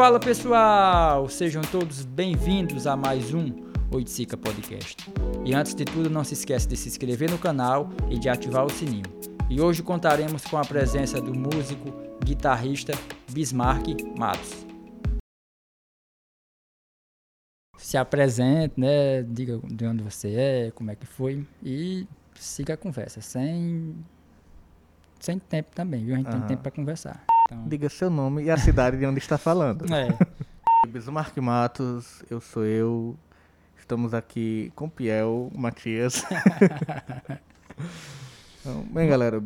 Fala pessoal, sejam todos bem-vindos a mais um Oiticica Podcast. E antes de tudo, não se esqueça de se inscrever no canal e de ativar o sininho. E hoje contaremos com a presença do músico, guitarrista Bismarck Matos. Se apresente, né? Diga de onde você é, como é que foi e siga a conversa, sem sem tempo também, viu? A gente uhum. tem tempo para conversar. Então... Diga seu nome e a cidade de onde está falando. É. Bismarck Matos, eu sou eu. Estamos aqui com Piel, Matias. então, bem, galera,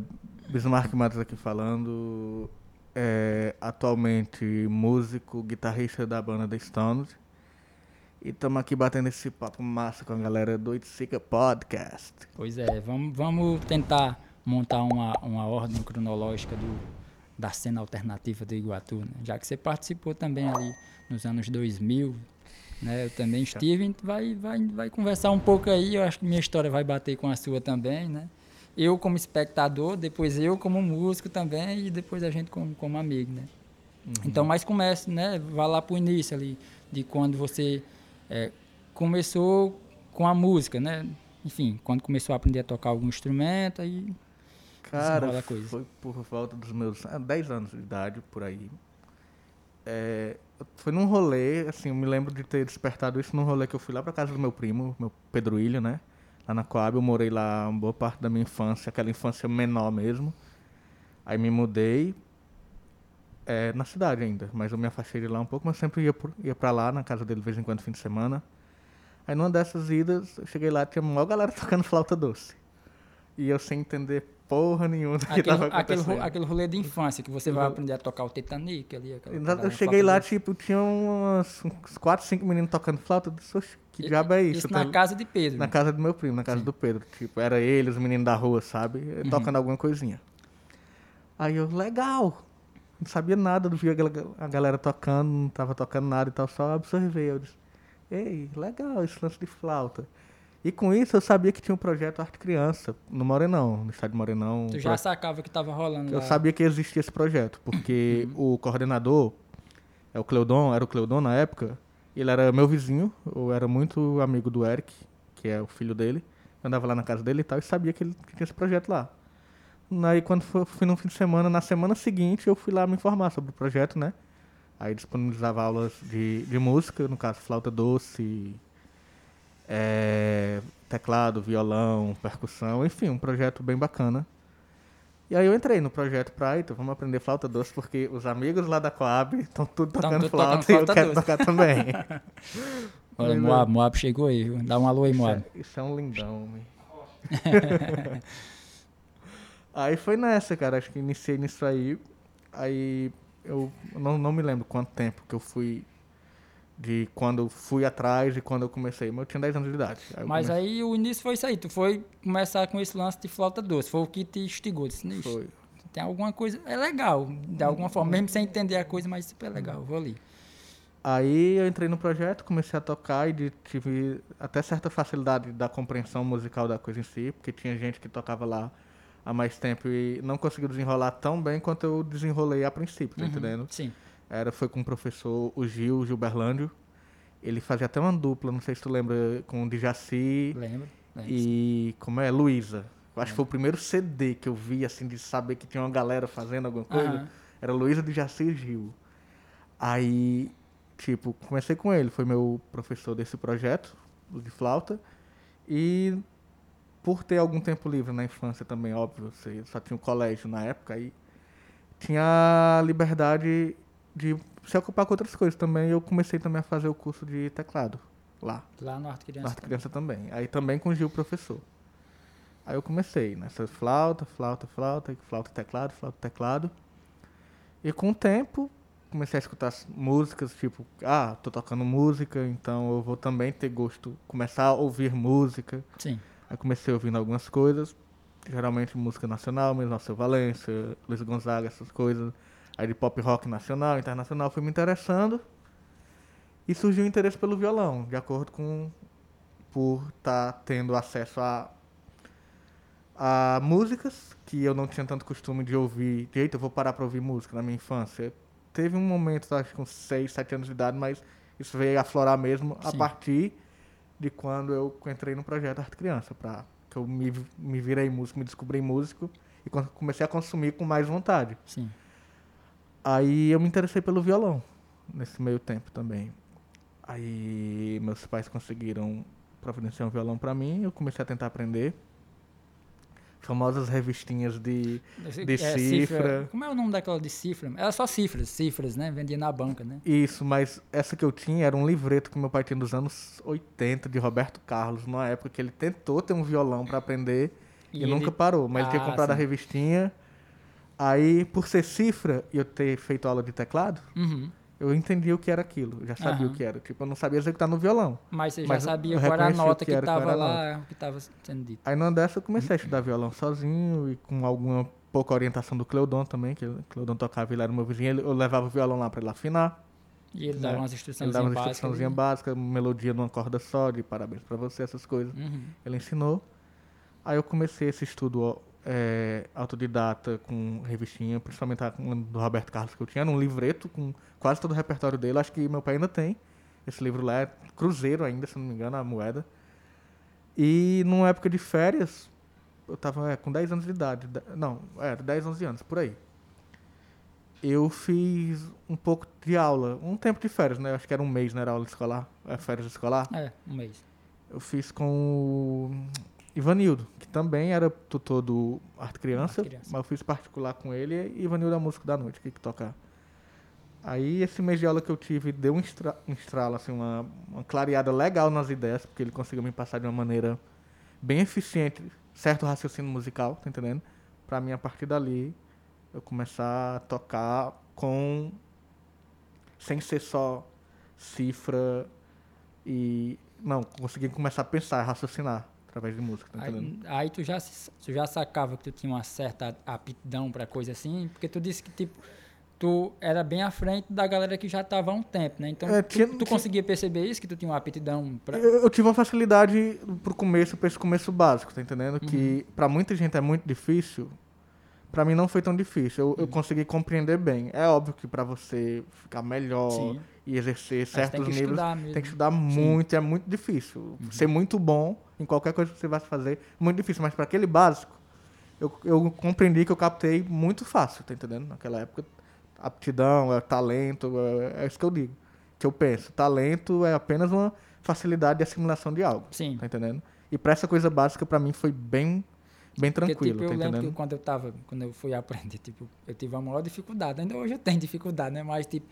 Bismarck Matos aqui falando. É, atualmente músico, guitarrista da banda The Stones. E estamos aqui batendo esse papo massa com a galera do Itzica Podcast. Pois é, vamos, vamos tentar montar uma, uma ordem cronológica do, da cena alternativa do Iguatu, né? já que você participou também ali nos anos 2000, né? Eu também estive, vai, vai, vai conversar um pouco aí, eu acho que minha história vai bater com a sua também, né? Eu como espectador, depois eu como músico também e depois a gente como, como amigo, né? Uhum. Então, mas comece, né? Vá lá pro início ali, de quando você é, começou com a música, né? Enfim, quando começou a aprender a tocar algum instrumento, aí Cara, foi por volta dos meus 10 anos de idade, por aí. É, foi num rolê, assim, eu me lembro de ter despertado isso num rolê que eu fui lá pra casa do meu primo, meu Pedro Ilho, né? Lá na Coab, eu morei lá uma boa parte da minha infância, aquela infância menor mesmo. Aí me mudei, é, na cidade ainda, mas eu me afastei de lá um pouco, mas sempre ia, por, ia pra lá, na casa dele de vez em quando, fim de semana. Aí numa dessas idas, eu cheguei lá, tinha uma galera tocando flauta doce. E eu sem entender porra nenhuma do que aquele, tava acontecendo. Aquele, aquele rolê de infância, que você vai aprender a tocar o Titanic ali. Aquela, eu cheguei lá, tipo, tinha uns, uns 4, 5 meninos tocando flauta. Eu disse, que diabo é isso? Isso na tá... casa de Pedro. Na casa do meu primo, na casa Sim. do Pedro. Tipo, era ele, os meninos da rua, sabe? Uhum. Tocando alguma coisinha. Aí eu, legal. Não sabia nada, não via a galera tocando, não tava tocando nada e tal, só absorvei. Eu disse, ei, legal esse lance de flauta. E com isso eu sabia que tinha um projeto Arte Criança, no Morenão, no estado de Morenão. Tu já pro... sacava que estava rolando Eu lá. sabia que existia esse projeto, porque uhum. o coordenador, é o Cleudon, era o Cleudon na época, ele era meu vizinho, eu era muito amigo do Eric, que é o filho dele. Eu andava lá na casa dele e tal, e sabia que ele tinha esse projeto lá. Aí quando fui no fim de semana, na semana seguinte eu fui lá me informar sobre o projeto, né? Aí disponibilizava aulas de, de música, no caso flauta doce, é, teclado, violão, percussão, enfim, um projeto bem bacana. E aí eu entrei no projeto pra, então vamos aprender flauta doce, porque os amigos lá da Coab estão tudo tocando flauta, tocando flauta e eu quero tocar também. Olha, Moab, Moab chegou aí, dá um alô aí, Moab. Isso é, isso é um lindão, Aí foi nessa, cara, acho que iniciei nisso aí, aí eu não, não me lembro quanto tempo que eu fui de quando fui atrás e quando eu comecei. Mas eu tinha 10 anos de idade. Aí Mas comecei... aí o início foi isso aí. Tu foi começar com esse lance de flauta doce. Foi o que te instigou. Disse, foi. Tem alguma coisa... É legal, de alguma forma. Mesmo sem entender a coisa, mas super legal. Vou ali. Aí eu entrei no projeto, comecei a tocar e tive até certa facilidade da compreensão musical da coisa em si. Porque tinha gente que tocava lá há mais tempo e não conseguiu desenrolar tão bem quanto eu desenrolei a princípio, tá uhum, entendendo? Sim. Era, foi com o professor, o Gil, Gilberlândio. Ele fazia até uma dupla, não sei se tu lembra, com o Djaci. Lembro. E como é? Luísa. Acho que foi o primeiro CD que eu vi, assim, de saber que tinha uma galera fazendo alguma coisa. Uhum. Era Luísa, Djaci e Gil. Aí, tipo, comecei com ele. Foi meu professor desse projeto, de flauta. E por ter algum tempo livre na infância também, óbvio, só tinha um colégio na época, aí tinha liberdade de se ocupar com outras coisas também. Eu comecei também a fazer o curso de teclado lá. Lá no Arte Criança. No Arte Criança também. também. Aí também com o Gil professor. Aí eu comecei nessa flauta, flauta, flauta, flauta, teclado, flauta, teclado. E com o tempo comecei a escutar músicas, tipo, ah, tô tocando música, então eu vou também ter gosto, começar a ouvir música. Sim. Aí comecei ouvindo algumas coisas, geralmente música nacional, mesmo Alceu Valença, Luiz Gonzaga, essas coisas. Aí de pop rock nacional, internacional, fui me interessando. E surgiu o interesse pelo violão, de acordo com por estar tá tendo acesso a, a músicas que eu não tinha tanto costume de ouvir. Eita, eu vou parar para ouvir música na minha infância. teve um momento, acho que com 6, 7 anos de idade, mas isso veio aflorar mesmo a Sim. partir de quando eu entrei no projeto Arte Criança, pra, que eu me, me virei músico, me descobri músico e comecei a consumir com mais vontade. Sim. Aí eu me interessei pelo violão nesse meio tempo também. Aí meus pais conseguiram providenciar um violão pra mim, eu comecei a tentar aprender. Famosas revistinhas de De é, cifra. Como é o nome daquela de cifra? Era só cifras, cifras, né? Vendia na banca, né? Isso, mas essa que eu tinha era um livreto que meu pai tinha dos anos 80, de Roberto Carlos, numa época que ele tentou ter um violão pra aprender e, ele- nunca parou. Mas ele tinha Ah, comprado a sim. revistinha. Aí, por ser cifra e eu ter feito aula de teclado, Uhum. eu entendi o que era aquilo. Eu já sabia Aham. o que era. Tipo, eu não sabia executar no violão. Mas você Mas já sabia qual era a nota que estava lá, o que estava sendo dito. Aí numa dessa eu comecei a estudar violão sozinho e com alguma pouca orientação do Cleudon também, que o Cleudon tocava, ele era meu vizinho, ele- eu levava o violão lá pra ele afinar. E ele né? dava umas Ele instruções dava uma básicas. instruçãozinha básica, melodia numa corda só, de parabéns pra você, essas coisas. Uhum. Ele ensinou. Aí eu comecei esse estudo é, autodidata com revistinha, principalmente a do Roberto Carlos que eu tinha, era um livreto com quase todo o repertório dele. Acho que meu pai ainda tem. Esse livro lá é Cruzeiro ainda, se não me engano, a moeda. E numa época de férias, eu tava é, com 10 anos de idade. de- Não, é, 10, 11 anos, por aí. Eu fiz um pouco de aula, um tempo de férias, né? Acho que era um mês, né? Era aula escolar, é, férias escolar. É, um mês. Eu fiz com o Ivanildo, que também era tutor do Arte Criança, Arte Criança. mas eu fiz particular com ele e Ivanildo é músico da noite, que, que toca. Aí esse mês de aula que eu tive deu um, estra, um estralo, assim, uma, uma clareada legal nas ideias, porque ele conseguiu me passar de uma maneira bem eficiente, certo raciocínio musical, tá entendendo? Pra mim, a partir dali, eu começar a tocar com... sem ser só cifra e... Não, consegui começar a pensar, a raciocinar através de música, tá entendendo? Aí, aí tu, já, tu já sacava que tu tinha uma certa aptidão pra coisa assim, porque tu disse que, tipo, tu era bem à frente da galera que já tava há um tempo, né? Então, É, tu, tinha- tu tinha- conseguia perceber isso, que tu tinha uma aptidão pra... Eu, eu tive uma facilidade pro começo, pra esse começo básico, tá entendendo? Uhum. Que pra muita gente é muito difícil. Pra mim não foi tão difícil. Eu, eu consegui compreender bem. É óbvio que pra você ficar melhor Sim. e exercer certos tem que níveis, tem que estudar muito, é muito difícil. Ser muito bom em qualquer coisa que você vai fazer, muito difícil. Mas pra aquele básico, eu, eu compreendi que eu captei muito fácil, tá entendendo? Naquela época, aptidão, é talento, é, é isso que eu digo. Que eu penso, talento é apenas uma facilidade de assimilação de algo, Sim. tá entendendo? E pra essa coisa básica, pra mim, foi bem, bem Porque, tranquilo, tipo, eu tá lembro entendendo? que quando eu tava, quando eu fui aprender, tipo, eu tive a maior dificuldade. Ainda hoje eu tenho dificuldade, né? Mas, tipo,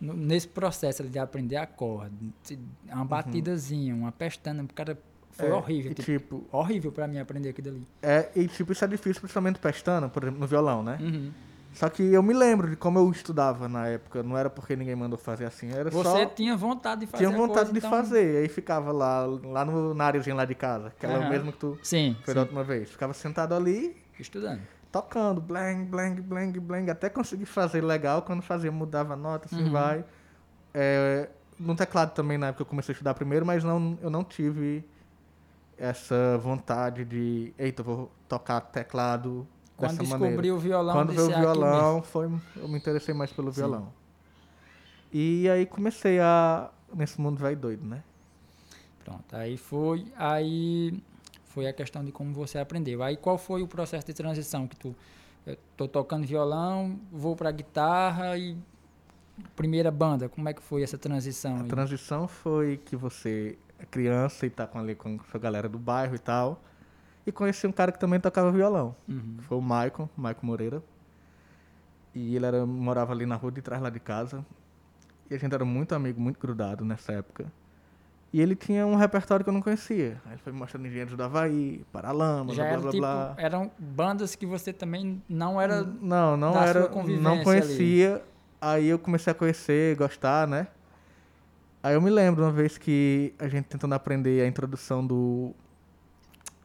nesse processo de aprender acorde, se- uma batidazinha, uma pestana, o cara foi Uhum. É, horrível. Tipo, tipo, horrível pra mim aprender aquilo ali. é, e, tipo, isso é difícil, principalmente pestana, por exemplo, no violão, né? Uhum. Só que eu me lembro de como eu estudava na época. Não era porque ninguém mandou fazer assim, era Você só... tinha vontade de fazer Tinha vontade coisa, de então- fazer. Aí ficava lá, lá no, na areazinha lá de casa. Aquela Aham. mesma que tu Sim, foi sim, da última vez. Ficava sentado ali, estudando. tocando. Blang, blang, blang, blang. Até conseguir fazer legal. Quando fazia, mudava a nota, assim Uhum. vai. É, no teclado também, na época eu comecei a estudar primeiro, mas não, eu não tive essa vontade de... Eita, eu vou tocar teclado Quando dessa descobri maneira. o violão, Quando veio o "Ah, aqui mesmo." violão, foi, eu me interessei mais pelo Sim. violão. E aí comecei a. Nesse mundo vai doido, né? Pronto, aí foi, aí foi a questão de como você aprendeu. Aí qual foi o processo de transição que tu eu tô tocando violão, vou pra guitarra e primeira banda, como é que foi essa transição? A aí? transição foi que você criança e tá com, ali com a galera do bairro e tal. E conheci um cara que também tocava violão. Uhum. Foi o Maicon, Maicon Moreira. E ele era, morava ali na rua de trás lá de casa. E a gente era muito amigo, muito grudado nessa época. E ele tinha um repertório que eu não conhecia. Aí ele foi me mostrando Engenheiros do Havaí, Paralama, Já blá era blá tipo, blá. eram bandas que você também não era Não, não era. Não ali. conhecia. Aí eu comecei a conhecer, gostar, né? Aí eu me lembro uma vez que a gente tentando aprender a introdução do.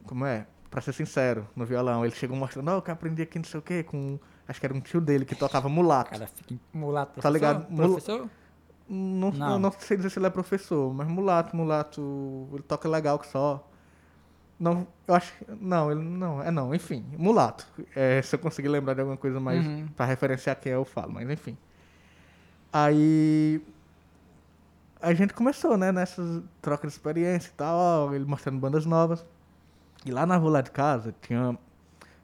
Como é? Pra ser sincero, no violão. Ele chegou mostrando, não, eu quero aprender aqui não sei o quê, com. Acho que era um tio dele que tocava mulato. cara fica mulato professor, Tá ligado? Mul- professor? Não, Não. Eu não sei dizer se ele é professor, mas mulato, mulato, ele toca legal que só. Não, eu acho. Não, ele não, é não, enfim, mulato. É, se eu conseguir lembrar de alguma coisa mais Uhum. pra referenciar quem é, eu falo, mas enfim. Aí a gente começou, né, nessas trocas de experiência e tal, ele mostrando bandas novas. E lá na rua lá de casa tinha.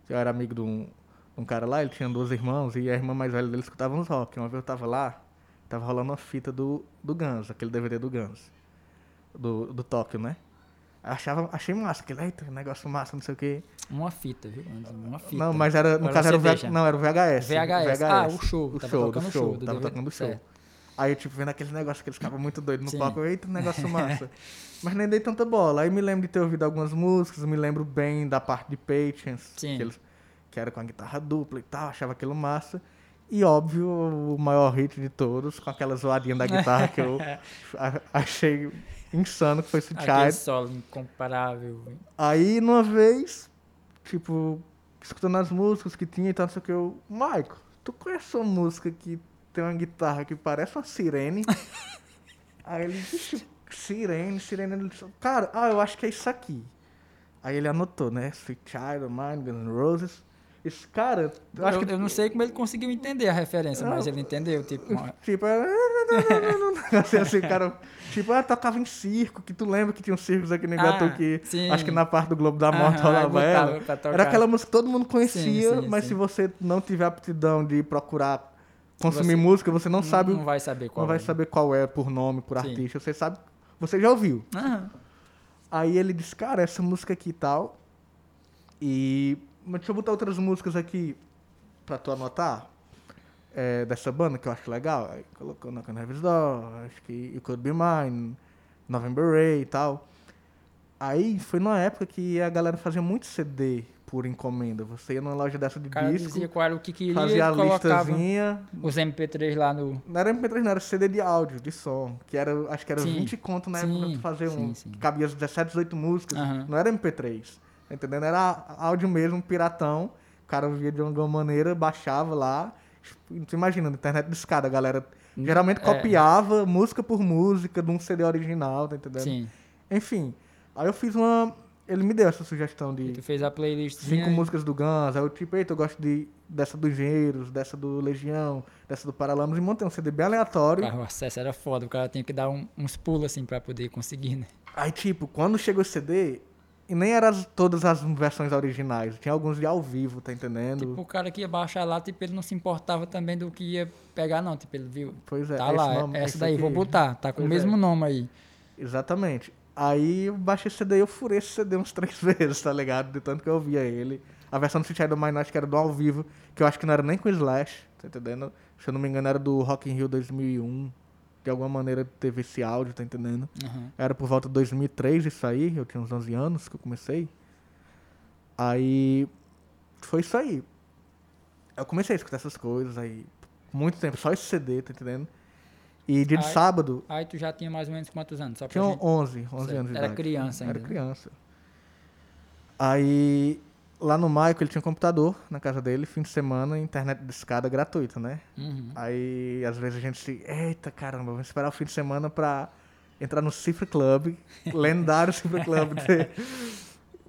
Eu era amigo de um, um cara lá, ele tinha dois irmãos e a irmã mais velha dele escutava uns rock. Uma vez eu tava lá, tava rolando uma fita do, do Guns, aquele DVD do Guns. Do, do Tóquio, né? Achava, achei massa, aquele, eita, negócio massa, não sei o quê. Uma fita, viu? Uma fita. Não, mas era, no caso era o, V- não, era o VHS. VHS. Ah, o show. O Tava show, do o show. show, do Tava DVD. tocando o show. Certo. Aí eu, tipo, vendo aqueles negócios que eles ficavam muito doidos no Sim. palco, eita, negócio massa. Mas nem dei tanta bola. Aí me lembro de ter ouvido algumas músicas, me lembro bem da parte de Patience, Sim. Que, eles, que era com a guitarra dupla e tal, achava aquilo massa. E óbvio, o maior hit de todos, com aquela zoadinha da guitarra que eu achei insano, que foi Sweet Aquele Child. solo incomparável. Aí, numa vez, tipo, escutando as músicas que tinha e tal, não sei o que, eu... Maico, tu conhece uma música que tem uma guitarra que parece uma sirene? Aí ele disse, sirene, sirene... Ele disse, Cara, ah, eu acho que é isso aqui. Aí ele anotou, né? Sweet Child of Mine, Guns N' Roses. Esse cara, eu Eu, acho que... eu não sei como ele conseguiu entender a referência, mas ele entendeu. Tipo, uma- Tipo, assim, assim, cara, tipo, ah, tocava em circo, que tu lembra que tinha uns circos aqui no Iguatu Ah, que sim. acho que na parte do Globo da Morte Aham, rolava ela. Era aquela música que todo mundo conhecia, Sim, sim, mas se você não tiver aptidão de procurar consumir Você música, você não sabe, não vai saber qual não vai é. saber qual é por nome, por Sim. artista, você sabe, você já ouviu. Aham. Aí ele disse, cara, essa música aqui e tal. E. Mas deixa eu botar outras músicas aqui pra tu anotar. é, dessa banda que eu acho legal. Aí colocou na Never's Door, acho que You Could Be Mine, November Ray e tal. Aí foi numa época que a galera fazia muito CD por encomenda. Você ia numa loja dessa de O cara disco, dizia qual era o que queria fazia a listazinha. os MP3 lá no... Não era MP3, não, era CD de áudio, de som. Que era, acho que era Sim. 20 conto na época Sim, pra tu fazer um. sim, sim. Que cabia as 17, 18 músicas. Aham. Não era MP3. Tá entendendo? Era áudio mesmo, piratão. O cara via de alguma maneira, baixava lá. Tu imagina, na internet de escada, a galera geralmente É. copiava música por música de um CD original, tá entendendo? Sim. Enfim. Aí eu fiz uma. Ele me deu essa sugestão E de tu fez a playlist. cinco músicas do Guns. Aí eu, tipo, eita, eu gosto de, dessa do Engenheiros, dessa do Legião, dessa do Paralamas. E montei um CD bem aleatório. O acesso era foda, o cara tinha que dar um- uns pulos assim pra poder conseguir, né? Aí, tipo, quando chegou o CD, e nem eram as- todas as versões originais, tinha alguns de ao vivo, tá entendendo? Tipo, o cara que ia baixar lá, tipo, ele não se importava também do que ia pegar, não. Tipo, ele viu. pois é, tá lá, nome- essa daí, aqui. vou botar. Tá com Pois o mesmo é. nome aí. Exatamente. Aí eu baixei esse CD e eu furei esse CD uns três vezes, tá ligado? De tanto que eu ouvia ele. A versão do City do Mine acho que era do ao vivo, que eu acho que não era nem com Slash, tá entendendo? Se eu não me engano, era do Rock in Rio 2001. De alguma maneira teve esse áudio, tá entendendo? Aham. Era por volta de 2003 isso aí, eu tinha uns 11 anos que eu comecei. Aí foi isso aí. Eu comecei a escutar essas coisas aí, muito tempo, só esse CD, tá entendendo? E dia de Aí- sábado, Aí tu já tinha mais ou menos quantos anos? Só tinha gente... 11, 11 Certo. anos Era idade. criança ainda, Era criança. Aí, lá no Maico, ele tinha um computador na casa dele, fim de semana, internet de escada gratuita, né? Uhum. Aí, às vezes a gente se... Eita, caramba, vamos esperar o fim de semana pra entrar no Cifra Club, lendário Cifra Club, de-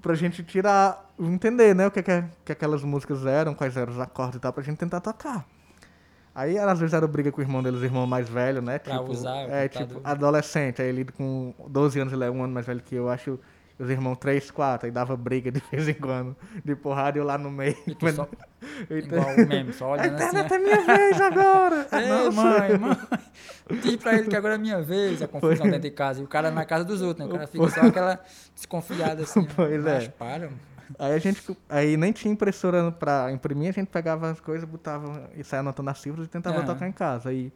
pra gente tirar, entender, né, o que, que, que aquelas músicas eram, quais eram os acordes e tal, pra gente tentar tocar. Aí, às vezes, era briga com o irmão deles, o irmão mais velho, né? Pra usar o É, computador. tipo, adolescente. Aí ele com 12 anos, ele é um ano mais velho que eu, acho os irmãos 3, 4, aí dava briga de vez em quando, de porrada e eu lá no meio. E tu só, Eita. igual o meme, só olhando assim. internet é minha vez agora! Ei, Nossa. mãe, mãe, diz pra ele que agora é minha vez, a confusão Pois. dentro de casa. E o cara na casa dos outros, né? O cara fica só aquela desconfiada assim. Pois é. Mas para, mano. Aí a gente, aí nem tinha impressora pra imprimir, a gente pegava as coisas, botava e saia anotando as cifras e tentava Aham. tocar em casa. Aí,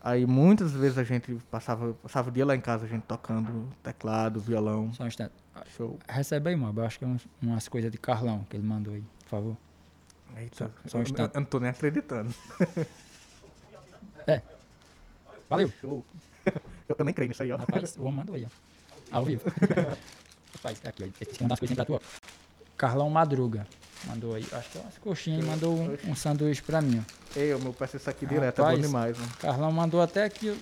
aí muitas vezes a gente passava, passava o dia lá em casa, a gente tocando teclado, violão, Só um instante. show. Recebe aí, mano. Eu acho que é uns- umas coisas de Carlão que ele mandou aí, por favor. Eita, só um eu, instante. eu não tô nem acreditando. Valeu. Show. Eu, eu nem creio nisso aí, ó. Rapaz, o homem mandou aí, ó. Ao vivo. Rapaz, aqui, ó. Esqueci de mandar as coisinhas pra tu, ó. Carlão Madruga. Mandou aí. Acho que é umas coxinhas e mandou um, um sanduíche pra mim, ó. Ei, meu peço isso aqui direto, é Rapaz. bom demais, mano. Carlão mandou até aqui.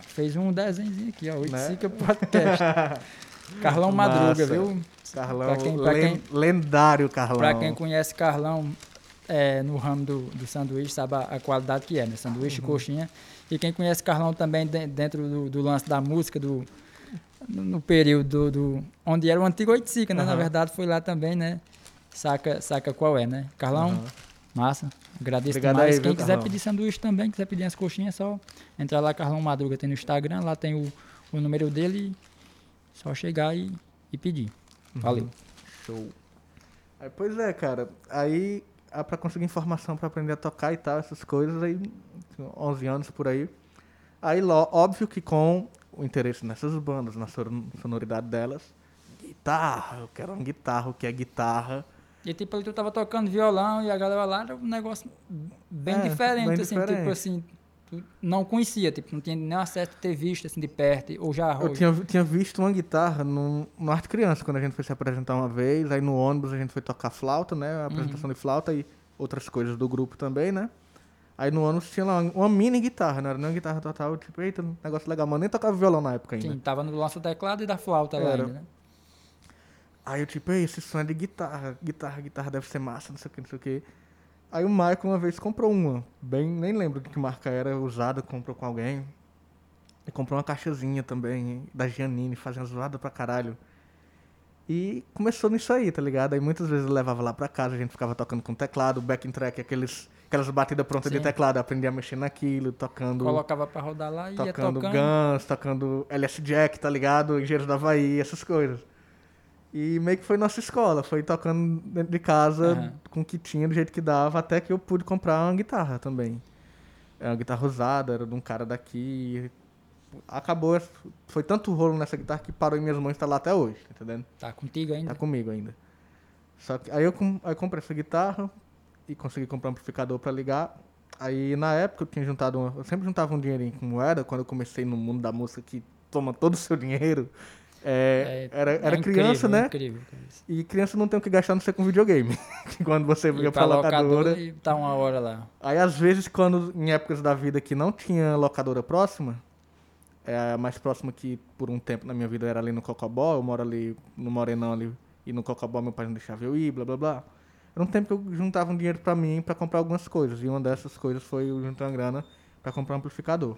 Fez um desenhozinho aqui, ó. Oito Né? Sica Podcast. Carlão Madruga, Massa. viu? Carlão, Pra quem- pra len- lendário Carlão. Pra quem conhece Carlão, é, no ramo do, do sanduíche sabe a, a qualidade que é, né? Sanduíche, Uhum. coxinha. E quem conhece Carlão também de- dentro do, do lance da música, do, no, período do, onde era o antigo Oiticica, né? Na Aham. verdade foi lá também, né? Saca, saca qual é, né? Carlão, Aham. massa. Agradeço Obrigado demais. aí, Quem viu, quiser Carlão? pedir sanduíche também, quiser pedir as coxinhas, é só entrar lá, Carlão Madruga tem no Instagram, lá tem o, o número dele. Só chegar e, e pedir. Uhum. Valeu. Show. Aí, pois é, cara. Aí, ah, pra conseguir informação pra aprender a tocar e tal, essas coisas, aí, 11 anos por aí. Aí, óbvio que com o interesse nessas bandas, na son- sonoridade delas, guitarra, eu quero uma guitarra, o que é guitarra. E tipo, tu tava tocando violão e a galera lá era um negócio bem É, diferente, bem assim, tipo diferente. assim, tu não conhecia, tipo, não tinha nem acesso de ter visto assim de perto, ou já Eu ou- tinha, tinha visto uma guitarra no, no Arte Criança, quando a gente foi se apresentar uma vez. Aí no ônibus a gente foi tocar flauta, né? A apresentação de flauta e outras coisas do grupo também, né? Aí no ônibus tinha lá uma mini guitarra, não era nem uma guitarra total. Tipo, eita, negócio legal. Mas nem tocava violão na época ainda. Sim, tava no do teclado e da flauta lá Era. ainda, né? Aí eu tipo, ei, esse som é de guitarra. Guitarra, guitarra deve ser massa, não sei o que, não sei o que. Aí o Michael uma vez comprou uma. Bem, nem lembro de que marca era, usada, comprou com alguém. E comprou uma caixazinha também, da Giannini, fazendo zoada pra caralho. E começou nisso aí, tá ligado? Aí muitas vezes eu levava lá pra casa, a gente ficava tocando com teclado, backing track, aqueles, aquelas batidas prontas de Sim. teclado, aprendi a mexer naquilo, tocando, Colocava pra rodar lá e ia tocando tocando. Guns, tocando LS Jack, tá ligado? Engenheiros da Havaí, essas coisas. E meio que foi nossa escola, foi tocando dentro de casa Aham. com o que tinha, do jeito que dava, até que eu pude comprar uma guitarra também. É uma guitarra usada, era de um cara daqui. Acabou, foi tanto rolo nessa guitarra que parou em minhas mãos e tá lá até hoje, tá entendendo? Tá contigo ainda? Tá comigo ainda. Só que aí eu, aí eu comprei essa guitarra e consegui comprar um amplificador pra ligar. Aí na época eu tinha juntado, uma- eu sempre juntava um dinheirinho com moeda quando eu comecei no mundo da música que toma todo o seu dinheiro. É, era era é criança, incrível, né? é Incrível. E criança não tem o que gastar não ser com videogame. quando você ia Ir pra locadora. e tá uma hora lá. Aí às vezes quando em épocas da vida que não tinha locadora próxima, é a mais próxima que por um tempo na minha vida era ali no Cocobó, eu moro ali no Morenão ali, e no Cocobó meu pai não deixava eu ir, blá blá blá. Era um tempo que eu juntava um dinheiro pra mim pra comprar algumas coisas, e uma dessas coisas foi eu juntar uma grana pra comprar um amplificador.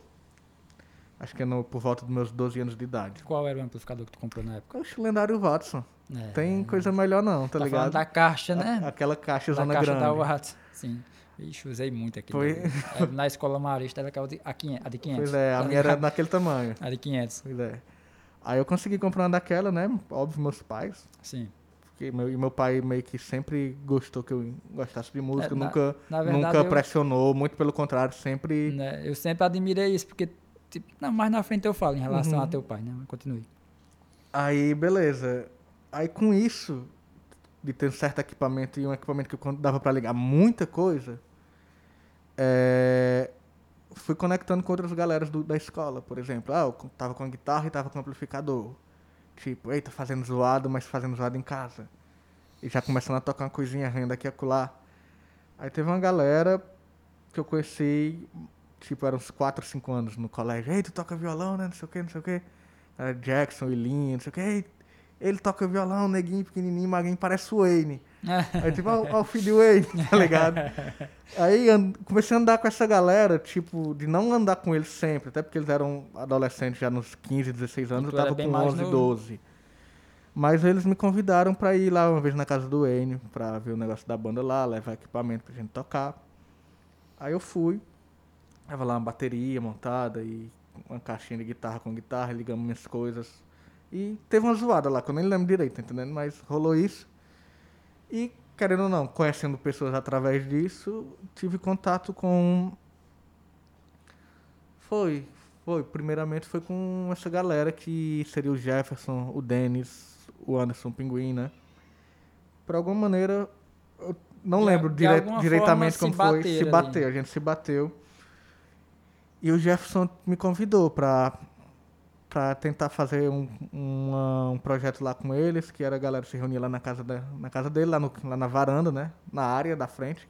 Acho que é no, por volta dos meus 12 anos de idade. Qual era o amplificador que tu comprou na época? O lendário Watson. É, Tem coisa melhor não, tá, tá ligado? da caixa, né? A- Aquela caixa da zona caixa grande. da Watts. Sim. Ixi, usei muito aqui. Foi- É, Na escola marista era aquela de, a, 500, a de 500. Pois é, a Tá minha era daquele tamanho. A de 500, Pois é. Aí eu consegui comprar uma daquela, né? Óbvio, meus pais. sim. Porque meu, e meu pai meio que sempre gostou que eu gostasse de música, É, na- nunca, na nunca eu- pressionou, muito pelo contrário, sempre. Né, Eu sempre admirei isso, porque, tipo, não, mais na frente eu falo em relação Uhum. a teu pai, né? Mas Continue. Aí, beleza. Aí com isso, de ter um certo equipamento e um equipamento que dava pra ligar muita coisa, é, fui conectando com outras galeras do- da escola, por exemplo. Ah, eu tava com a guitarra e tava com o amplificador. Tipo, eita, fazendo zoado, mas fazendo zoado em casa. E já começando a tocar uma coisinha renda aqui e acolá. Aí teve uma galera que eu conheci, tipo, eram uns 4, 5 anos no colégio. Ei, tu toca violão, né? Não sei o que, não sei o que. Era Jackson, Ilinha, não sei o que. Ei, ele toca violão, neguinho, pequenininho, magrinho, parece o Wayne. Aí tipo, ó, o filho do Wayne, tá ligado? Aí comecei a andar com essa galera, tipo, de não andar com eles sempre, até porque eles eram adolescentes já nos 15, 16 anos, eu tava com mais 11, novo. 12. Mas eles me convidaram pra ir lá uma vez na casa do Wayne, pra ver o negócio da banda lá, levar equipamento pra gente tocar. Aí eu fui, tava lá uma bateria montada e uma caixinha de guitarra com guitarra, ligamos minhas coisas. E teve uma zoada lá, que eu nem lembro direito, tá entendendo? Mas rolou isso. E, querendo ou não, conhecendo pessoas através disso, tive contato com. Foi, foi. Primeiramente foi com essa galera que seria o Jefferson, o Denis, o Anderson Pinguim, né? Por alguma maneira, eu não De- lembro de dire- diretamente como foi. Se ali. bateu, a gente se bateu. E o Jefferson me convidou pra, pra tentar fazer um, uma- um projeto lá com eles, que era a galera se reunir lá na casa, da, na casa dele, lá, no, lá na varanda, né? Na área da frente.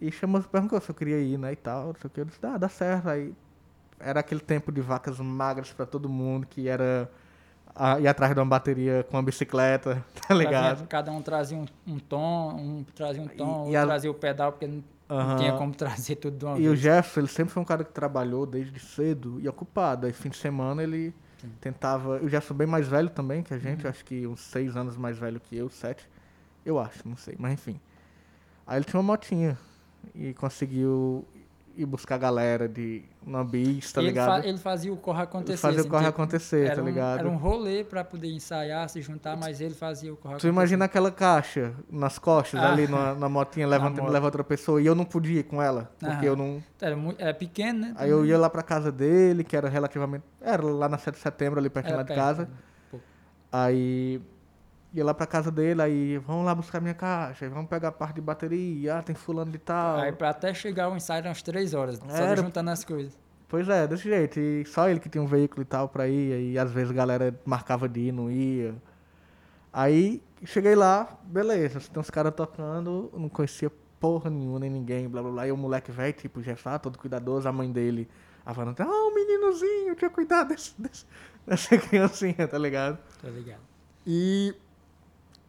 E chamou, perguntou se eu queria ir, né? E tal, não sei o que. Eu disse, dá, dá certo. Aí era aquele tempo de vacas magras pra todo mundo, que era a, ir atrás de uma bateria com uma bicicleta, tá ligado? Cada um trazia um, um tom, um trazia um tom, E- um e a- trazia o pedal, porque Aham. tinha como trazer tudo de uma E o vez. Jefferson, ele sempre foi um cara que trabalhou desde cedo e ocupado. Aí, fim de semana, ele Sim. tentava. O Jefferson bem mais velho também que a gente, Uhum. acho que uns seis anos mais velho que eu, sete. Eu acho, não sei, mas enfim. Aí ele tinha uma motinha e conseguiu ir buscar a galera de uma bis, tá ele, ligado? fa- ele fazia o corre acontecer. Fazia o assim, corre tipo, acontecer, tá um- ligado? Era um rolê pra poder ensaiar, se juntar, mas ele fazia o corre Tu acontecer. imagina aquela caixa nas costas, Ah. ali na, na motinha, levantando moto. leva outra pessoa, e eu não podia ir com ela, porque Aham. eu não... Era, mu- era pequeno, né? Aí eu ia lá pra casa dele, que era relativamente... Era lá na 7 de setembro, ali pertinho Era lá de perto, casa. um. Aí ia lá pra casa dele, aí vamos lá buscar minha caixa, vamos pegar a parte de bateria, ah, tem fulano de tal. Aí pra até chegar ao ensaio umas três horas, só Era- juntando as coisas. Pois é, desse jeito. E só ele que tinha um veículo e tal pra ir, aí às vezes a galera marcava de ir, não ia. Aí cheguei lá, beleza, tem uns caras tocando, não conhecia porra nenhuma, nem ninguém, blá blá blá. E o moleque velho, tipo, já está todo cuidadoso, a mãe dele, a Vanessa, ah, um meninozinho, tinha cuidado desse, desse- dessa criancinha, tá ligado? Tá ligado? E.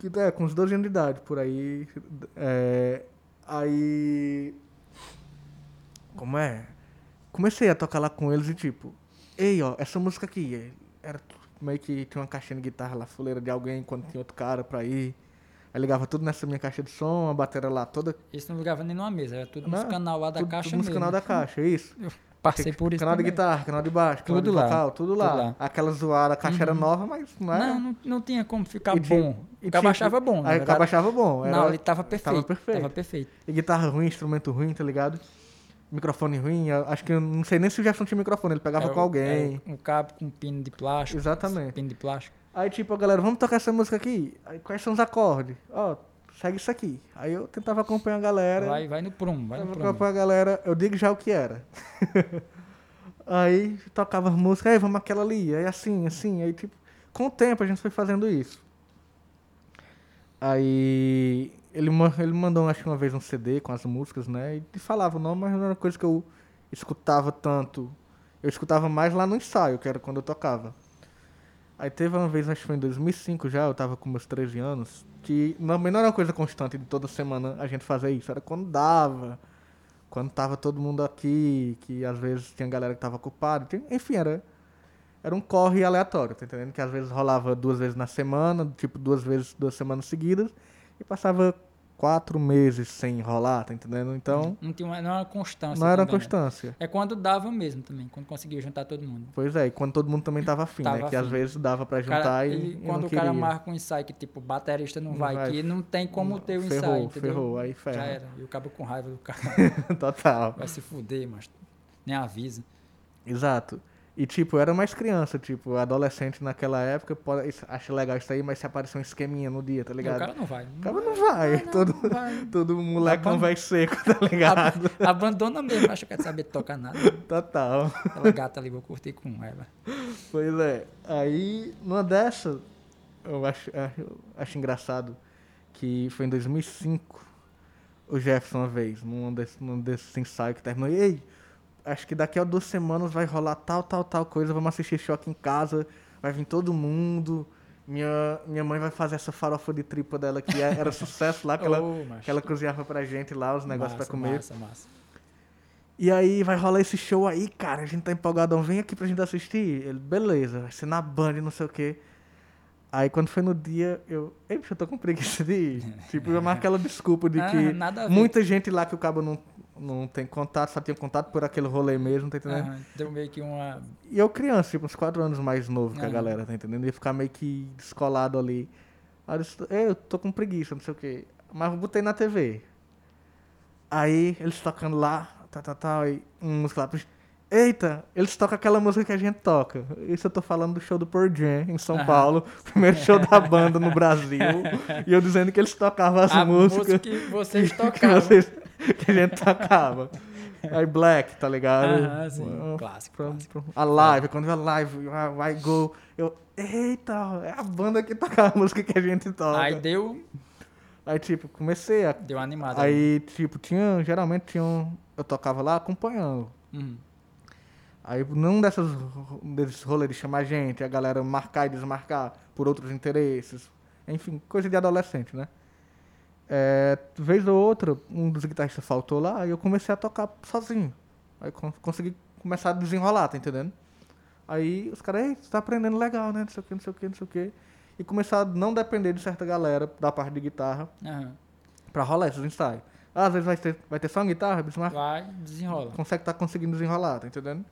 Que é, com uns 12 anos de idade, por aí. é, aí. Como é? Comecei a tocar lá com eles e tipo, ei, ó, essa música aqui. é, Era meio que tinha uma caixinha de guitarra lá, fuleira de alguém, quando tinha outro cara pra ir. Aí ligava tudo nessa minha caixa de som, a bateria lá toda. Isso não ligava nem numa mesa, era tudo nos canal lá da tudo, caixa tudo nos canal da caixa, isso. Eu passei por isso Canal de também. guitarra, canal de baixo, canal Tudo de lá, tudo lá. tudo lá. Uhum. Aquela zoada, a caixa era nova, mas não era. Não, não, não tinha como ficar E bom. E O cabo achava bom, Aí o cabo achava bom. Era, Não, ele tava perfeito. Tava perfeito. Tava perfeito. E guitarra ruim, instrumento ruim, tá ligado? Microfone ruim, acho que eu não sei nem se o Jefferson tinha microfone, ele pegava É com o- alguém. é Um cabo com pino de plástico. Exatamente. Pino de plástico. Aí tipo, galera, vamos tocar essa música aqui? Aí quais são os acordes? Ó, segue isso aqui. Aí eu tentava acompanhar a galera. Vai, vai no prum, vai no tentava prum. acompanhar a galera, eu digo já o que era. aí tocava as músicas, aí vamos aquela ali, aí assim, assim, aí tipo, com o tempo a gente foi fazendo isso. Aí ele, ele mandou, acho que uma vez, um CD com as músicas, né? E falava o nome, mas não era coisa que eu escutava tanto. Eu escutava mais lá no ensaio, que era quando eu tocava. Aí teve uma vez, acho que foi em 2005 já, eu tava com meus 13 anos, que também não era uma coisa constante de toda semana a gente fazer isso, era quando dava, quando tava todo mundo aqui, que às vezes tinha galera que tava ocupada, enfim, era, era um corre aleatório, tá entendendo? Que às vezes rolava duas vezes na semana, tipo duas vezes, duas semanas seguidas, e passava quatro meses sem rolar, tá entendendo? Então, Não, tinha uma, não era uma constância. não era uma né? constância. É quando dava mesmo também, quando conseguia juntar todo mundo. Pois é, e quando todo mundo também tava afim, né? Tava Que às afim. vezes dava pra O cara- juntar e, ele- quando não o cara marca um ensaio que tipo, baterista não, Não vai, vai. que não tem como ter o Ferrou, ensaio, entendeu? ferrou, aí ferra. Já era. E o cabo com raiva do cara Total. vai se fuder, mas nem avisa. Exato. E, tipo, eu era mais criança, tipo, adolescente naquela época, pode, acho legal isso aí, mas se aparecer um esqueminha no dia, tá E o ligado? cara não vai. O cara não vai, não, todo, não vai. todo molecão Abandona. vai seco, tá ligado? Ab- Abandona mesmo, acha que quer saber tocar nada. Total. Aquela gata ali, vou curtir com ela. Pois é. Aí, numa dessa, eu acho, acho, acho engraçado que foi em 2005, o Jefferson uma vez, num desses num desses ensaios que terminou, ei, acho que daqui a duas semanas vai rolar tal, tal, tal coisa, vamos assistir choque em casa, vai vir todo mundo, minha, minha mãe vai fazer essa farofa de tripa dela que é- era sucesso lá, que ela, que ela cozinhava pra gente lá, os negócios pra Massa, comer. Massa, massa. E aí vai rolar esse show aí, cara. A gente tá empolgadão, vem aqui pra gente assistir. Ele, beleza, vai ser na Band, não sei o quê. Aí quando foi no dia, eu. Ei, bicho, eu tô com preguiça de ir. tipo, eu marquei aquela desculpa de Ah, que muita gente lá que o cabo não, não tem contato, só tinha contato por aquele rolê mesmo, tá entendendo? Deu meio que uma. E eu criança, tipo, uns 4 anos mais novo que a galera, tá entendendo? Ia ficar meio que descolado ali. Aí eu disse, "Ei, eu tô com preguiça, não sei o quê. Mas eu botei na TV. Aí eles tocando lá, tá, tá, tá, aí um música lá. Eita, eles tocam aquela música que a gente toca. Isso eu tô falando do show do Pearl Jam, em São. Paulo. Primeiro show da banda no Brasil. e eu dizendo que eles tocavam as a músicas música que vocês que, tocavam. vocês- que a gente tocava. Aí Black, tá ligado? Aham, sim. Ah, Clássico, Pra- clássico. pra- A live, quando vê a live, ah, vai go. Eu, eita, é a banda que toca a música que a gente toca. Aí Aí, deu, tipo, comecei a. deu uma animada. Aí, tipo, tinha. Geralmente tinha um. Eu tocava lá acompanhando. Uhum. Aí num dessas, desses rolês de chamar gente, a galera marcar e desmarcar por outros interesses, enfim, coisa de adolescente, né? É, vez ou outra, um dos guitarristas faltou lá e eu comecei a tocar sozinho. Aí con consegui começar a desenrolar, tá entendendo? Aí os caras, ei, você tá aprendendo legal, né? Não sei o que, não sei o que, não sei o que. E começar a não depender de certa galera da parte de guitarra Aham. pra rolar esses ensaios. Ah, às vezes vai ter, vai ter só uma guitarra, Bismarck Vai, desenrola. consegue estar conseguindo desenrolar, tá entendendo?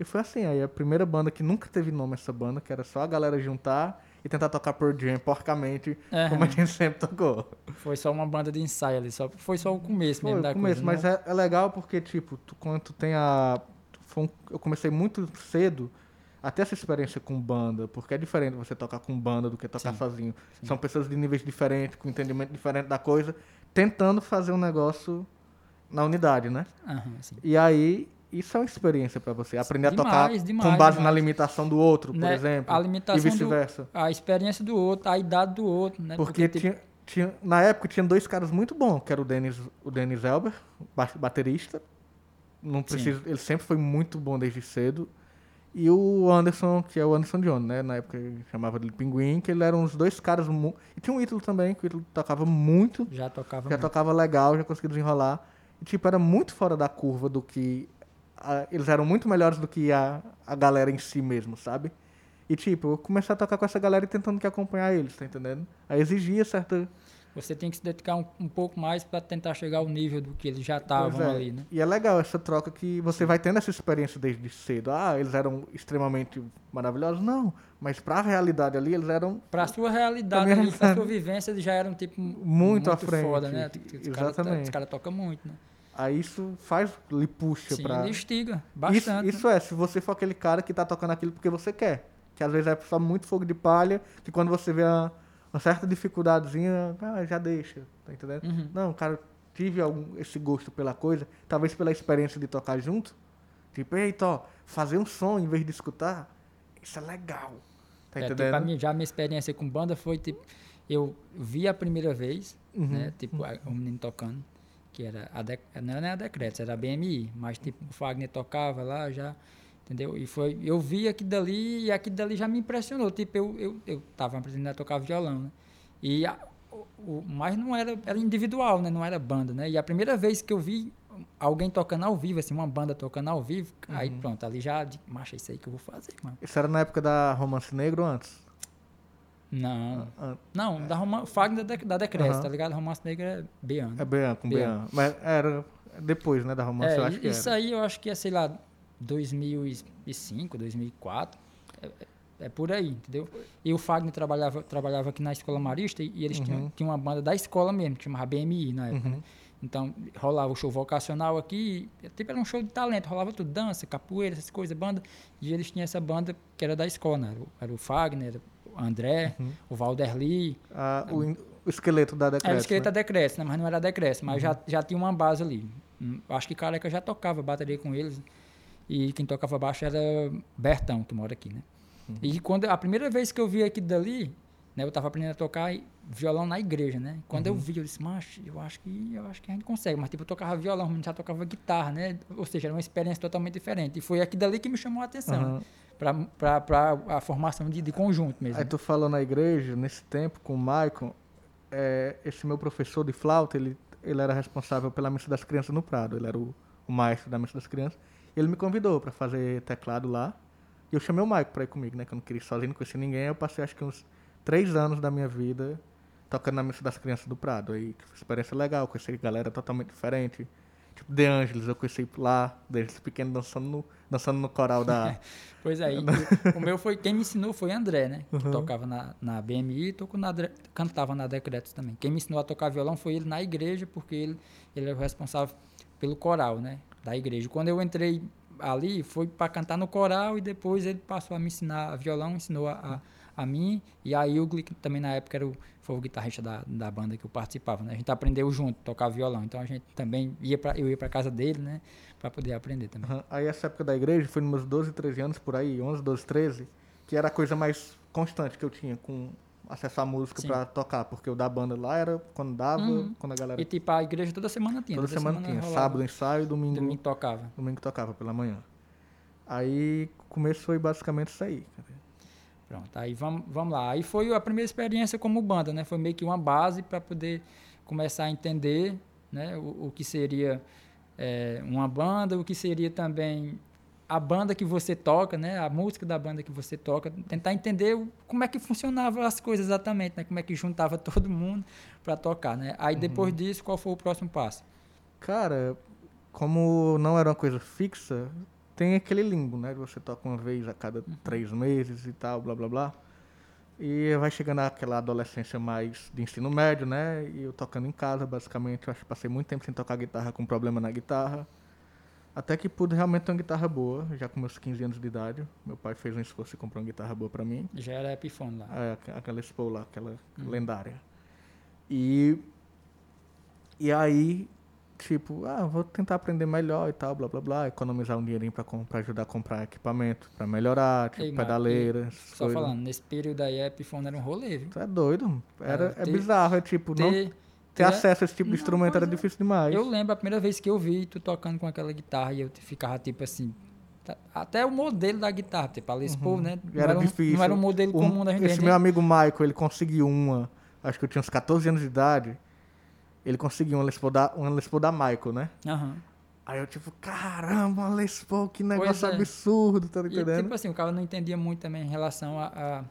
E foi assim, aí a primeira banda que nunca teve nome essa banda, que era só a galera juntar e tentar tocar por Jam porcamente, Aham. como a gente sempre tocou. Foi só uma banda de ensaio ali, só, foi só o começo Foi mesmo da começo, coisa. mas né? é, é legal porque, tipo, tu, quando tu tem a... um- eu comecei muito cedo a ter essa experiência com banda, porque é diferente você tocar com banda do que tocar Sim, sozinho. São pessoas de níveis diferentes, com entendimento diferente da coisa, tentando fazer um negócio na unidade, né? Aham, sim. E aí, isso é uma experiência pra você. Aprender a tocar Demais, demais, com base na demais. limitação do outro, por Né, exemplo. a limitação e vice-versa. A experiência do outro, a idade do outro, né? Porque, tipo, tinha, tinha, na época tinha dois caras muito bons, que era o Dennis, o Dennis Elber, ba- baterista. Não preciso, ele sempre foi muito bom desde cedo. E o Anderson, que é o Anderson John, né? Na época ele chamava de Pinguim, que ele eram os dois caras. mu- E tinha o Ítalo também, que o Ítalo tocava muito. já tocava já muito. tocava legal, já conseguia desenrolar. E, tipo, era muito fora da curva do que... a- eles eram muito melhores do que a, a galera em si mesmo, sabe? E, tipo, eu comecei a tocar com essa galera e tentando que acompanhar eles, tá entendendo? Aí exigia certa... Você tem que se dedicar um, um pouco mais para tentar chegar ao nível do que eles já estavam é. ali, né? E é legal essa troca que você vai tendo essa experiência desde cedo. Ah, eles eram extremamente maravilhosos? Não. Mas pra realidade ali, eles eram Pra sua realidade, ali, é- sua vivência, eles já eram, tipo, Muito à frente. foda, né? Os caras Exatamente. os caras tocam muito, né? Aí isso faz, lhe puxa Sim, pra. ele instiga Isso, bastante. isso é, se você for aquele cara que tá tocando aquilo porque você quer. Que às vezes é só muito fogo de palha, que quando você vê uma, uma certa dificuldadezinha, ah, já deixa, tá entendendo? Uhum. Não, cara, tive algum, esse gosto pela coisa, talvez pela experiência de tocar junto. Tipo, eita, ó, fazer um som em vez de escutar, isso é legal. Tá É, tipo, entendendo? a minha, já a minha experiência com banda foi, tipo, eu vi a primeira vez, Uhum. né? Tipo, o menino tocando, que era a Dec- não era a Decretos, era a BMI, mas tipo, o Fagner tocava lá já, entendeu? E foi, eu vi aquilo dali e aquilo dali já me impressionou, tipo, eu, eu, eu tava aprendendo a tocar violão, né? E a, o, o- mas não era, era individual, né? Não era banda, né? E a primeira vez que eu vi alguém tocando ao vivo, assim, uma banda tocando ao vivo, aí Uhum. pronto, ali já, de- macho, é isso aí que eu vou fazer, mano. Isso era na época da Romance Negro antes? Não, Ah, Não, da Roma, Fagner da, da Decresce, Aham. tá ligado? Romance Negro é Beano. É Bean, com Bean. Bean. Mas era depois, né, da Romance, É, eu acho que isso era. aí eu acho que é, sei lá, 2005, 2004. É, é- é por aí, entendeu? E o Fagner trabalhava, trabalhava aqui na Escola Marista e, eles tinham, Uhum. tinham uma banda da escola mesmo, que chamava BMI na época. Uhum. né? Então, rolava o show vocacional aqui, tipo, era um show de talento, rolava tudo, dança, capoeira, essas coisas, banda. E eles tinham essa banda que era da escola, né? Era o, era o Fagner, André, Uhum. o Valderli, Ah, o, o esqueleto da Era Decreto, esqueleto né? a decresce, né? Mas não era decresce, mas já, já tinha uma base ali. Hum, Acho que Careca já tocava bateria com eles. E quem tocava baixo era Bertão, que mora aqui, né? E quando a primeira vez que eu vi aqui dali, né, eu tava aprendendo a tocar violão na igreja, né? Quando eu vi, eu disse, eu acho que eu acho que a gente consegue, mas tipo, eu tocava violão, já tocava guitarra, né? Ou seja, era uma experiência totalmente diferente. E foi aqui dali que me chamou a atenção, né? pra, pra, pra a formação de, de conjunto mesmo. Aí tu falou na igreja, nesse tempo, com o Maicon, é, esse meu professor de flauta, ele, ele era responsável pela missa das crianças no Prado. Ele era o, o maestro da missa das crianças. Ele me convidou para fazer teclado lá. E eu chamei o Maicon para ir comigo, né? Que eu não queria ir sozinho, não conhecia ninguém. Eu passei acho que uns três anos da minha vida tocando na missa das crianças do Prado. Aí uma experiência legal, conheci galera totalmente diferente. Tipo, De Ângeles, eu conheci lá, desde pequeno, dançando no, dançando no coral da... Pois é, o meu foi, quem me ensinou foi André, né? Que tocava na, na BMI e na, cantava na Decretos também. Quem me ensinou a tocar violão foi ele na igreja, porque ele, ele é o responsável pelo coral, né? Da igreja. Quando eu entrei ali, foi para cantar no coral e depois ele passou a me ensinar violão, ensinou a, a, a mim e a Yugli, que também na época era o, foi o guitarrista da, da banda que eu participava, né? A gente aprendeu junto, tocar violão. Então a gente também ia para eu ia para casa dele, né? Para poder aprender também. Aham. Aí essa época da igreja foi nos meus 12, 13 anos, por aí, 11, 12, 13, que era a coisa mais constante que eu tinha com acesso à música pra tocar, porque o da banda lá era quando dava, Uhum. quando a galera... E tipo, a igreja toda semana tinha. toda semana tinha, rolava. sábado ensaio, domingo, Domingo tocava. domingo tocava pela manhã. Aí começou basicamente isso aí. Pronto, aí vamos, vamos lá. Aí foi a primeira experiência como banda, né? Foi meio que uma base para poder começar a entender né? o, o que seria é, uma banda, o que seria também a banda que você toca, né? A música da banda que você toca, tentar entender como é que funcionava as coisas exatamente, né? Como é que juntava todo mundo para tocar, né? Aí uhum. depois disso, qual foi o próximo passo? Cara, como não era uma coisa fixa, tem aquele limbo, né? Você toca uma vez a cada uhum. três meses e tal, blá blá blá. E vai chegando aquela adolescência mais de ensino médio, né? E eu tocando em casa, basicamente. Eu acho que passei muito tempo sem tocar guitarra com problema na guitarra. Até que pude realmente ter uma guitarra boa, já com meus 15 anos de idade. Meu pai fez um esforço e comprou uma guitarra boa para mim. Já era Epiphone lá. É, aquela Expo lá, aquela hum. lendária. E, e aí, tipo, ah, vou tentar aprender melhor e tal, blá blá blá, economizar um dinheirinho pra, pra ajudar a comprar equipamento, pra melhorar, tipo, Ei, pedaleira. Só coisas. falando, nesse período aí, Epiphone era um rolê, viu? Tu é doido? Era, é, é ter, bizarro, é tipo, ter, não ter é? acesso a esse tipo de instrumento era é. difícil demais. Eu lembro a primeira vez que eu vi tu tocando com aquela guitarra e eu ficava tipo assim. Até o modelo da guitarra, tipo a Les Paul, uhum. né? Não era, era um, difícil. Não era um modelo um, comum da gente. Esse meu amigo Michael, ele conseguiu uma, acho que eu tinha uns 14 anos de idade. Ele conseguiu uma Les Paul da, uma Les Paul da Michael, né? Uhum. Aí eu, tipo, caramba, Les Paul, que negócio é. absurdo, tá entendendo? E, tipo assim, o cara não entendia muito também em relação a, a,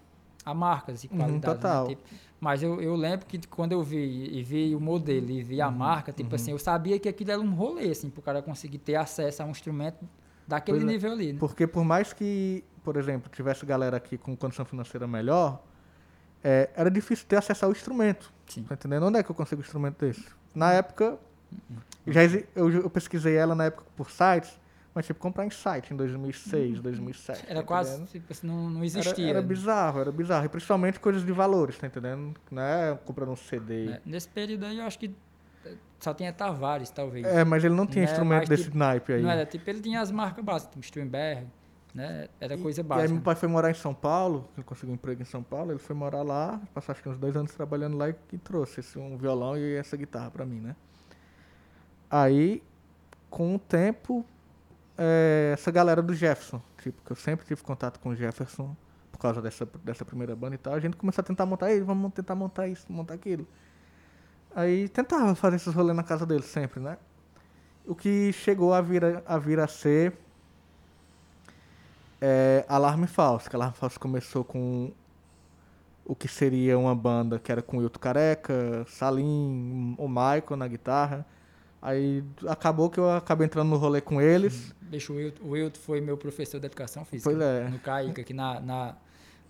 a marcas e qualidades. Uhum, total. Né? Tipo, mas eu, eu lembro que quando eu vi e vi o modelo e vi a uhum, marca, tipo uhum. assim, eu sabia que aquilo era um rolê, assim, para o cara conseguir ter acesso a um instrumento daquele pois é. nível ali. Né? Porque por mais que, por exemplo, tivesse galera aqui com condição financeira melhor, é, era difícil ter acesso ao instrumento. Sim. Tá entendendo? Onde é que eu consigo um instrumento desse? Na época, uhum. já eu, eu pesquisei ela na época por sites, mas, tipo, comprar em site em 2006, 2007. Era tá quase, tipo, assim, não, não existia. Era, era, bizarro, era bizarro. E principalmente coisas de valores, tá entendendo? Não é comprando um CD. É, nesse período aí, eu acho que só tinha Tavares, talvez. É, mas ele não tinha não né, instrumento desse tipo, naipe aí. Não era, tipo, ele tinha as marcas básicas, tipo Steinberg, né? Era coisa básica. E aí meu pai foi morar em São Paulo, ele conseguiu um emprego em São Paulo, ele foi morar lá, passou acho que uns dois anos trabalhando lá e, e trouxe esse, um violão e essa guitarra pra mim, né? Aí, com o tempo, é, essa galera do Jefferson, tipo, que eu sempre tive contato com o Jefferson por causa dessa, dessa primeira banda e tal, a gente começou a tentar montar ele, vamos tentar montar isso, montar aquilo. Aí tentava fazer esses rolês na casa dele sempre, né? O que chegou a vir a, a, vir a ser é, Alarme Falso, que Alarme Falso começou com o que seria uma banda que era com o Hilton Careca, Salim, o Michael na guitarra, Aí acabou que eu acabei entrando no rolê com eles. Deixa o Wilton, o Wilton foi meu professor de educação física. Pois é. No CAIC, aqui na, na,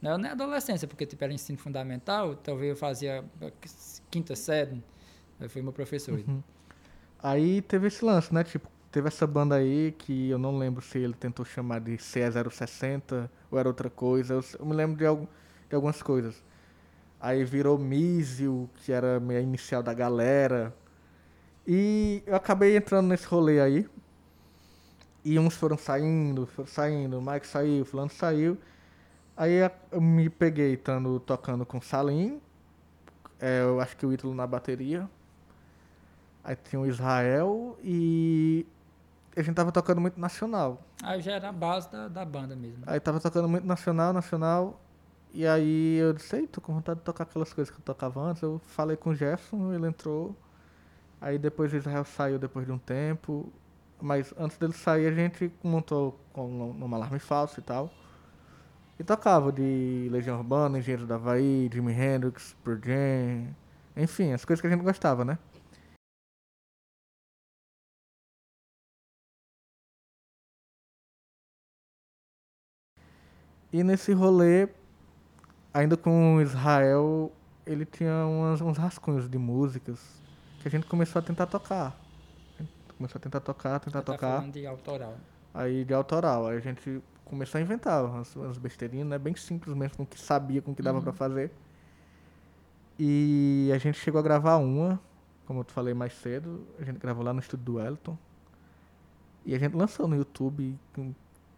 na, na adolescência, porque tipo, era ensino fundamental, talvez eu fazia quinta série, foi meu professor. Uhum. Aí teve esse lance, né? Tipo, teve essa banda aí que eu não lembro se ele tentou chamar de CE060 ou era outra coisa. Eu, me lembro de, algum, de algumas coisas. Aí virou Mísio, que era a inicial da galera. E eu acabei entrando nesse rolê aí. E uns foram saindo, foram saindo, o Mike saiu, o fulano saiu. Aí eu me peguei estando tocando com Salim. É, eu acho que o Ítalo na bateria. Aí tinha o Israel e a gente tava tocando muito nacional. Aí já era a base da, da banda mesmo. Aí tava tocando muito nacional, nacional. E aí eu disse, Ei, tô com vontade de tocar aquelas coisas que eu tocava antes. Eu falei com o Jefferson, ele entrou. Aí depois Israel saiu depois de um tempo. Mas antes dele sair a gente montou com um alarme falso e tal. E tocava de Legião Urbana, Engenheiro da Havaí, Jimi Hendrix, Pearl Jam, enfim, as coisas que a gente gostava, né? E nesse rolê, ainda com Israel, ele tinha umas, uns rascunhos de músicas que a gente começou a tentar tocar. A gente começou a tentar tocar, tentar Você tá tocar. Tá de autoral. Aí de autoral. Aí a gente começou a inventar umas, umas besteirinhas, né? Bem simples mesmo, com o que sabia, com o que dava uhum. para fazer. E a gente chegou a gravar uma, como eu te falei mais cedo, a gente gravou lá no estúdio do Elton. E a gente lançou no YouTube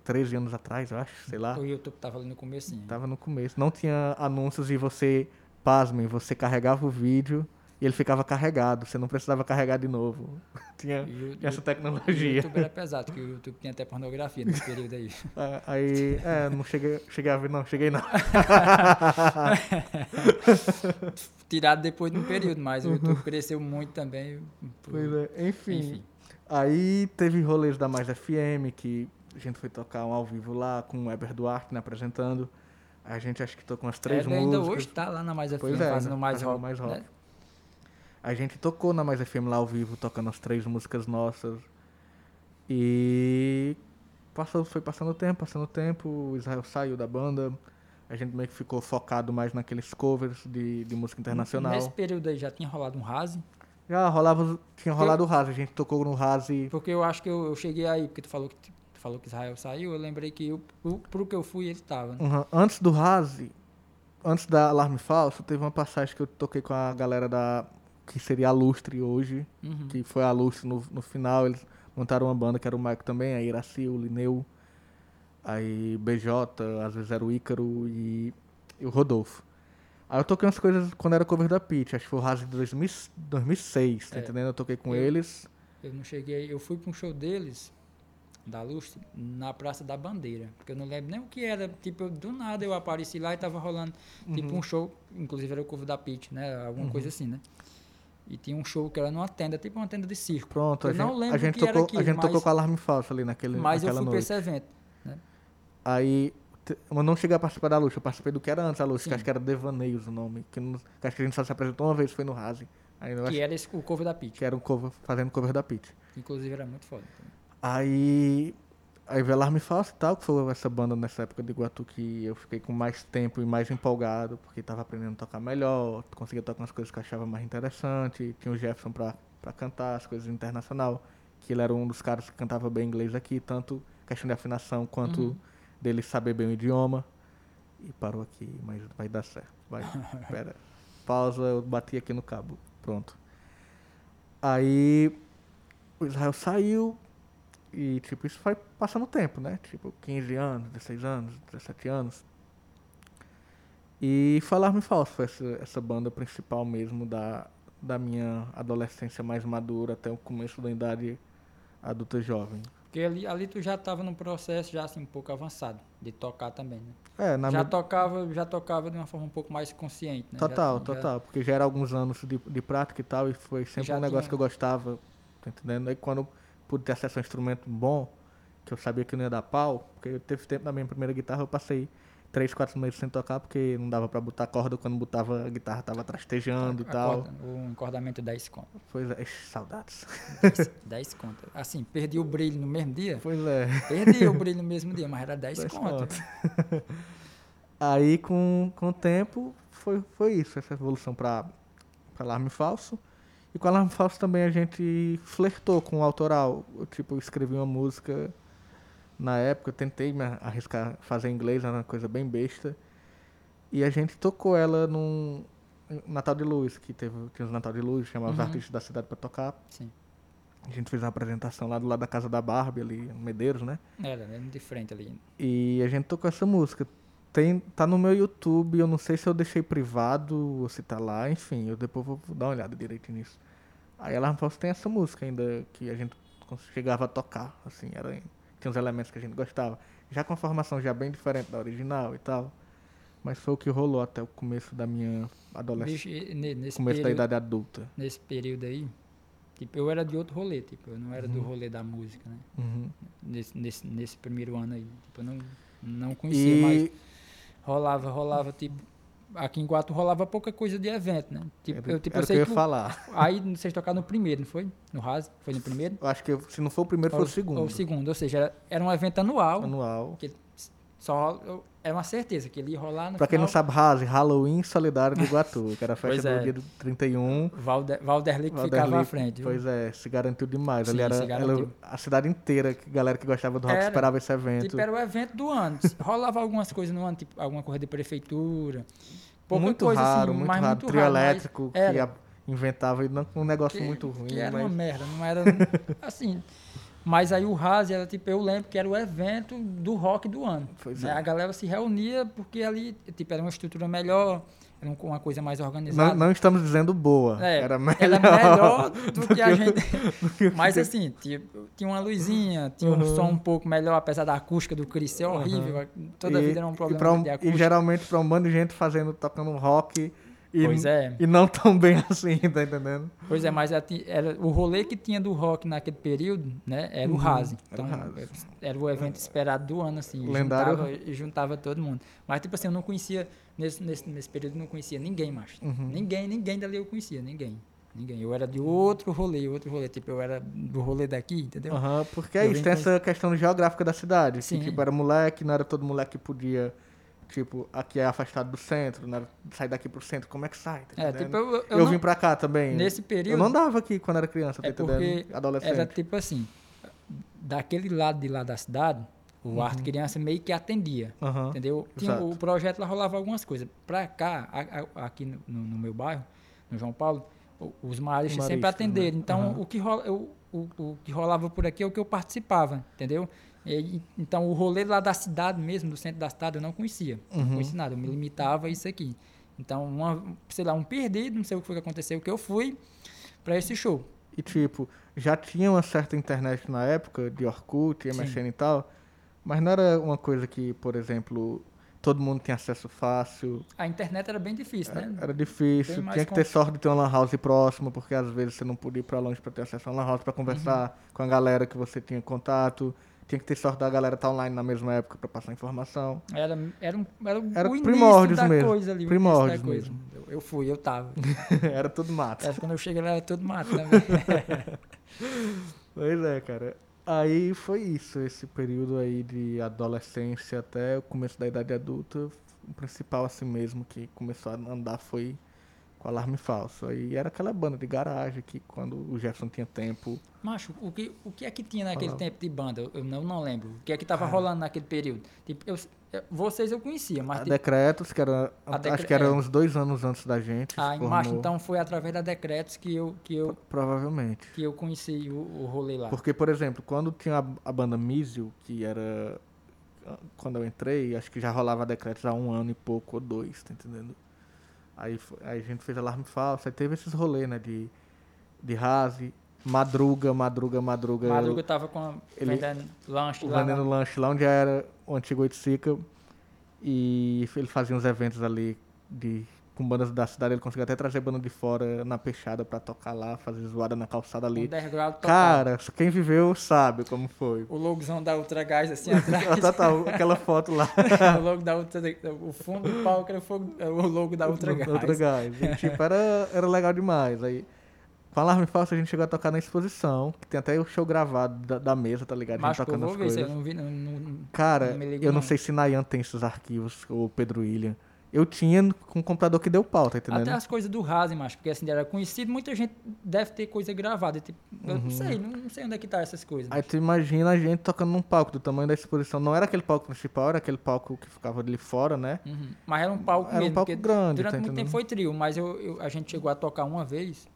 13 anos atrás, eu acho, sei lá. O YouTube tava ali no começo. Tava no começo. Não tinha anúncios e você, pasmem, você carregava o vídeo E ele ficava carregado, você não precisava carregar de novo. tinha, o- tinha essa O tecnologia. YouTube era pesado, porque o YouTube tinha até pornografia nesse período aí. Ah, Aí, é, não cheguei, cheguei a ver, não, cheguei não. Tirado depois de um período, mas o YouTube cresceu muito também. por- Pois é, enfim. Enfim. Aí teve rolês da Mais FM, que a gente foi tocar um ao vivo lá, com o Weber Duarte né, apresentando. A gente acho que tocou umas três ainda músicas. hoje tá lá na Mais FM, Pois é, fazendo ainda mais rock. mais rock. né? A gente tocou na Mais FM lá ao vivo, tocando as três músicas nossas. E passou, foi passando o tempo, passando o tempo, o Israel saiu da banda. A gente meio que ficou focado mais naqueles covers de, de música internacional. Nesse período aí já tinha rolado um Razi, Já rolava, tinha rolado o Rase, a gente tocou no Rase. porque eu acho que eu, eu cheguei aí, porque tu falou que, falou que Israel saiu, eu lembrei que eu, o- pro que eu fui ele tava. né? Uhum. Antes do Rase, antes da Alarme Falso, teve uma passagem que eu toquei com a galera da. que seria a Lustre hoje. Uhum. que foi a Lustre no, no final. Eles montaram uma banda que era o Maico também, a Iraci, o Lineu, aí BJ, às vezes era o Ícaro e, e o Rodolfo. Aí eu toquei umas coisas quando era cover da Pitch, acho que foi o Rase de 2000 2006, tá É. entendendo? Eu toquei com Eu- eles. Eu não cheguei, eu fui pra um show deles, da Lustre, na Praça da Bandeira, porque eu não lembro nem o que era, tipo, eu- do nada eu apareci lá e tava rolando, tipo, Uhum. um show, inclusive era o cover da Pitch, né, alguma coisa assim, né. E tinha um show que era numa tenda, tipo uma tenda de circo. Pronto, a Eu gente, não lembro a gente, o que era tocou, aquilo, a gente mas- tocou com alarme falso ali naquele, Mas eu fui pra noite. esse evento. Aí, te- eu não cheguei a participar da Luxa, eu participei do que era antes da Luxa, que acho que era Devaneios o nome, que, não- que acho que a gente só se apresentou uma vez, foi no Rase. Aí eu acho Que era esse, o cover da Pitch. que era um cover, fazendo cover da que Inclusive era muito foda. também. Aí, veio Alarme Falso e tal, que foi essa banda nessa época de Iguatu que eu fiquei com mais tempo e mais empolgado, porque tava aprendendo a tocar melhor, conseguia tocar umas coisas que eu achava mais interessante, tinha o Jefferson pra, pra cantar as coisas internacional, que ele era um dos caras que cantava bem inglês aqui, tanto questão de afinação quanto Uhum. dele saber bem o idioma. E parou aqui, mas vai dar certo. Vai, pera. Pausa, eu bati aqui no cabo. Pronto. Aí o Israel saiu e, tipo, isso foi passando o tempo, né? Tipo, 15 anos, 16 anos, 17 anos. E foi Alarme Falso, foi essa, essa banda principal mesmo da, da minha adolescência mais madura até o começo da idade adulta jovem. Porque ali, ali tu já tava num processo já assim um pouco avançado de tocar também, né? É, na já minha... tocava, já tocava de uma forma um pouco mais consciente, né? Já- Total, já- total. Porque já era alguns anos de, de prática e tal, e foi sempre Já um negócio tinha- que eu gostava, tá entendendo? Aí quando pude ter acesso a um instrumento bom, que eu sabia que não ia dar pau, porque teve tempo na minha primeira guitarra, eu passei três, quatro meses sem tocar, porque não dava pra botar corda, quando botava a guitarra tava trastejando e a tal. corda, o encordamento 10 conto. Pois é, saudades. 10 conto. Assim, perdi o brilho no mesmo dia. Pois é. Perdi o brilho no mesmo dia, mas era 10 10 conto. conto. Aí, com, com o tempo, foi, foi isso, essa evolução para alarme falso. E com alarme falso também a gente flertou com o autoral. Eu, tipo, escrevi uma música na época, tentei me arriscar fazer inglês, era uma coisa bem besta. E a gente tocou ela num Natal de Luz, que teve, tinha os Natal de Luz, chamava os Uhum. artistas da cidade para tocar. Sim. A gente fez uma apresentação lá do lado da casa da Barbie, ali, Medeiros, né? Era, era de frente ali. E a gente tocou essa música. Tem, tá no meu YouTube, eu não sei se eu deixei privado ou se tá lá, enfim, eu depois vou dar uma olhada direito nisso. Aí Alarme Falso tem essa música ainda que a gente chegava a tocar, assim, era, tinha uns elementos que a gente gostava. Já com a formação já bem diferente da original e tal. Mas foi o que rolou até o começo da minha adolescência, e começo da período, idade adulta. nesse período aí, tipo, eu era de outro rolê, tipo, eu não era do Uhum. rolê da música, né? Uhum. Nesse, nesse, nesse primeiro ano aí. Tipo, eu não, não conhecia mais. Rolava, rolava, tipo. Aqui em Guatu rolava pouca coisa de evento, né? Tipo, eu, tipo, eu o que eu sei ia que. falar. Aí vocês tocaram no primeiro, não foi? No RAS? Foi no primeiro? Eu acho que se não for o primeiro, foi Ou- o segundo. Ou o segundo, ou seja, era, era um evento anual. Anual. Que só era uma certeza que ele ia rolar no Pra quem não final. sabe, Rase, Halloween Solidário de Iguatu, que era a festa é. do dia do 31. Valder, Valderli que ficava à frente. viu? Pois é, se garantiu demais. Ali Sim, era, se ela- garantiu. a cidade inteira, que galera que gostava do rock Era. esperava esse evento. Tipo, era o evento do ano. Rolava algumas coisas no ano, tipo, alguma coisa de prefeitura. Pouca muito coisa, raro, assim, muito mas raro. muito Trio raro, elétrico que era. inventava não- um negócio que, muito ruim. que era mas... uma merda, não era assim. Mas aí o Rase era tipo, eu lembro que era o evento do rock do ano. Né? é. A galera se reunia porque ali, tipo, era uma estrutura melhor, era um- uma coisa mais organizada. Não, não estamos dizendo boa. É, era melhor. Era melhor do que a gente. do que Mas assim, tinha, tinha uma luzinha, tinha um Uhum. som um pouco melhor, apesar da acústica do Chris ser horrível. Toda a e, vida era um e, problema pra um- de e acústica. geralmente pra um bando de gente fazendo, tocando rock e, Pois é. e não tão bem assim, tá entendendo? Pois é, mas era, o rolê que tinha do rock naquele período, né, era o Uhum, Rase. era o Então, era o evento esperado do ano, assim. Lendário- Juntava, e juntava todo mundo. Mas, tipo assim, eu não conhecia, nesse, nesse, nesse período, não conhecia ninguém mais. Uhum. Ninguém, ninguém dali eu conhecia, ninguém. Ninguém. Eu era de outro rolê, outro rolê. Tipo, eu era do rolê daqui, entendeu? Aham, porque é isso, tem essa questão geográfica da cidade. Sim. Que, tipo, era moleque, não era todo moleque que podia, tipo, aqui é afastado do centro, era sair daqui pro centro, como é que sai? Tá É, tipo, eu, eu, eu não- vim pra cá também. nesse Eu período... não dava aqui quando era criança, tá É entendendo? porque Adolescente. Era tipo assim, daquele lado de lá da cidade, o Uhum. Arte Criança meio que atendia, Aham. entendeu? Tinha, o projeto lá rolava algumas coisas. Pra cá, a- a- aqui no, no- meu bairro, no João Paulo, os maristas sempre Maristas, atenderam. né? Então, Aham. o, que rola, eu- o, o que rolava por aqui é o que eu participava, entendeu? E- então, o rolê lá da cidade mesmo, do centro da cidade, eu não conhecia. Não Uhum. conhecia nada, eu me limitava a isso aqui. Então, uma, sei lá, um perdido, não sei o que foi que aconteceu, que eu fui pra esse show. E tipo, já tinha uma certa internet na época, de Orkut, Sim. MSN e tal, mas não era uma coisa que, por exemplo, todo mundo tinha acesso fácil, A internet era bem difícil, né? era difícil, tinha que ter sorte de ter uma lan house próxima, porque às vezes você não podia ir pra longe pra ter acesso a uma lan house pra conversar Uhum. com a galera que você tinha contato, tinha que ter sorte da galera estar online na mesma época pra passar informação. Era, era, um, era, o Era início primórdios da mesmo, coisa ali. o primórdios coisa. mesmo. Eu, eu fui, eu tava. era tudo mato. Acho que quando eu cheguei lá era tudo mato também. Pois é, cara. Aí foi isso, esse período aí de adolescência até o começo da idade adulta. O principal assim mesmo que começou a andar foi com alarme falso. Aí era aquela banda de garagem que quando o Jefferson tinha tempo. Macho, o que, o que é que tinha naquele Falava. tempo de banda? Eu, não, não lembro. O que é que tava Cara. rolando naquele período? Tipo, eu, vocês eu conhecia, mas A tipo, Decretos, que era. A acho Decre- que era é. uns dois anos antes da gente. ah, formou, macho, então foi através da Decretos que eu, que eu, Provavelmente. que eu conheci o, o rolê lá. Porque, por exemplo, quando tinha a, a banda Mísio, que era. Quando eu entrei, acho que já rolava decretos há um ano e pouco ou dois, tá entendendo? Aí, aí a gente fez alarme falso, aí teve esses rolês, né? De, de rase, madruga, madruga, madruga. Madruga tava com a, ele- vendendo lanche lá. vendendo na- lanche lá onde era o antigo Oiticica. E ele fazia uns eventos ali de, com bandas da cidade. Ele conseguia até trazer banda de fora na peixada pra tocar lá, fazer zoada na calçada ali. Cara, quem viveu sabe como foi. O logozão da Ultra Gás assim atrás. Total, aquela foto lá. o logo da Ultra, o fundo do palco era o logo da Ultra Gás. Outra gás. E, tipo, era, era legal demais. Aí, com alarme falso, a gente chegou a tocar na exposição, que tem até o show gravado da, da mesa, tá ligado? A Mas gente eu tocando vou as ver se eu coisas. não vi. Não, não- Cara, não eu não sei se Nayan tem esses arquivos, ou Pedro William. Eu tinha com um computador que deu pau, tá entendendo? Até as coisas do Rasen, macho, porque assim, era conhecido, muita gente deve ter coisa gravada. Tipo, Eu não sei, não, não sei onde é que tá essas coisas. Uhum. Aí tu imagina a gente tocando num palco do tamanho da exposição. Não era aquele palco principal, era aquele palco que ficava ali fora, né? Uhum. Mas era um palco Era um mesmo. palco porque grande, Durante tá muito tempo foi trio, mas eu, eu- a gente chegou a tocar uma vez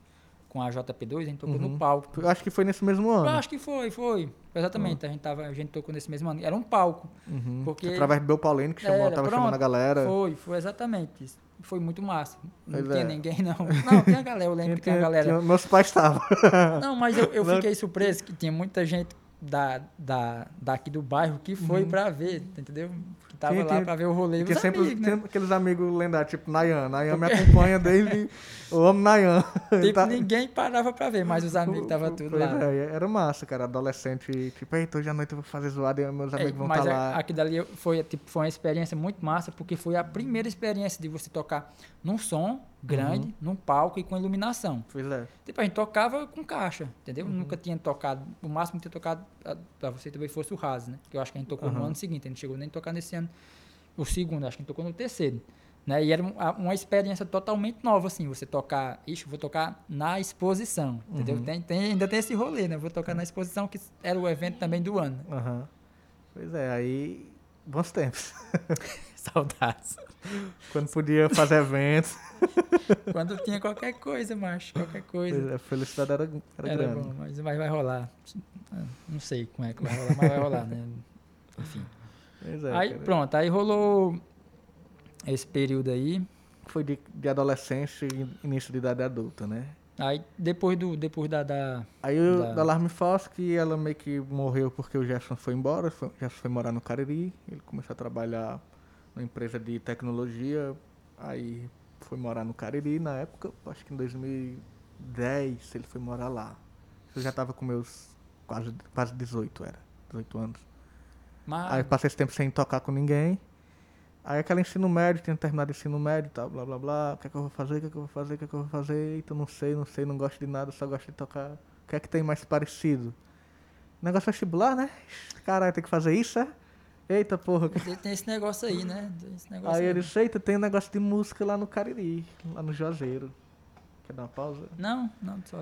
com a JP2, a gente tocou Uhum. no palco. Eu acho que foi nesse mesmo Eu ano. acho que foi, foi. Exatamente, a, gente tava, a gente tocou nesse mesmo ano. Era um palco. Uhum. Porque- Através do Bel Paulino, que chamou, Era, tava pronto, chamando a galera. Foi, foi exatamente isso. Foi muito massa. Não Pois tinha é. ninguém, não. Não, tinha a galera, eu lembro que tinha a galera. tinha- meus pais estavam. Não, mas eu, eu fiquei surpreso que tinha muita gente da, da, daqui do bairro que foi pra ver, entendeu? Tava Tinha- lá tinha- pra ver o rolê. Porque sempre amigos, né? aqueles amigos lendários, tipo Nayan. Nayan me acompanha desde. Eu amo Nayan. Tipo, Tá- ninguém parava pra ver, mas os amigos estavam tudo Pois lá. é, era massa, cara. Adolescente, tipo, eita, hoje à noite eu vou fazer zoada e meus É, amigos vão mas estar a- lá. aqui dali foi, tipo, foi uma experiência muito massa, porque foi a primeira experiência de você tocar num som grande, Uhum. num palco e com iluminação. Pois é. Tipo, a gente tocava com caixa, entendeu? Uhum. Nunca tinha tocado, o máximo que tinha tocado pra você talvez fosse o Raz, né? Que eu acho que a gente tocou no Aham. ano seguinte, a gente chegou nem a tocar nesse ano. O segundo, acho que a gente tocou no terceiro. Né? E era um- uma experiência totalmente nova, assim, você tocar, ixi, vou tocar na exposição, entendeu? Uhum. Tem, tem- ainda tem esse rolê, né? Vou tocar na exposição, que era o evento também do ano. Pois é, aí. Bons tempos. Saudades. Quando podia fazer eventos. Quando tinha qualquer coisa, macho, qualquer coisa. é, a felicidade era, era, Era grande. bom, mas vai, vai rolar. Ah, Não sei como é que vai rolar, mas vai rolar, né? Enfim. É, aí cara. pronto, aí rolou esse período aí. Foi de, de adolescência e início de idade adulta, né? Aí depois do depois da, da Aí o Da- da Alarme Falso, que ela meio que morreu porque o Jefferson foi embora, foi, o Jefferson foi morar no Cariri, ele começou a trabalhar numa empresa de tecnologia, aí foi morar no Cariri na época, acho que em 2010 ele foi morar lá. Eu já tava com meus quase, quase 18, era, 18 anos. mas Aí passei esse tempo sem tocar com ninguém. Aí aquela ensino médio, tinha terminado o ensino médio tal, blá blá blá. O que é que eu vou fazer? O que é que eu vou fazer? O que é que eu vou fazer? Eita, não sei, não sei, não gosto de nada, só gosto de tocar. O que é que tem mais parecido? Negócio vestibular, né? Caralho, tem que fazer isso, é? Eita porra. tem, esse negócio aí, né? Negócio Aí ele disse, eita, tem um negócio de música lá no Cariri, lá no Juazeiro. Quer dar uma pausa? Não, não, só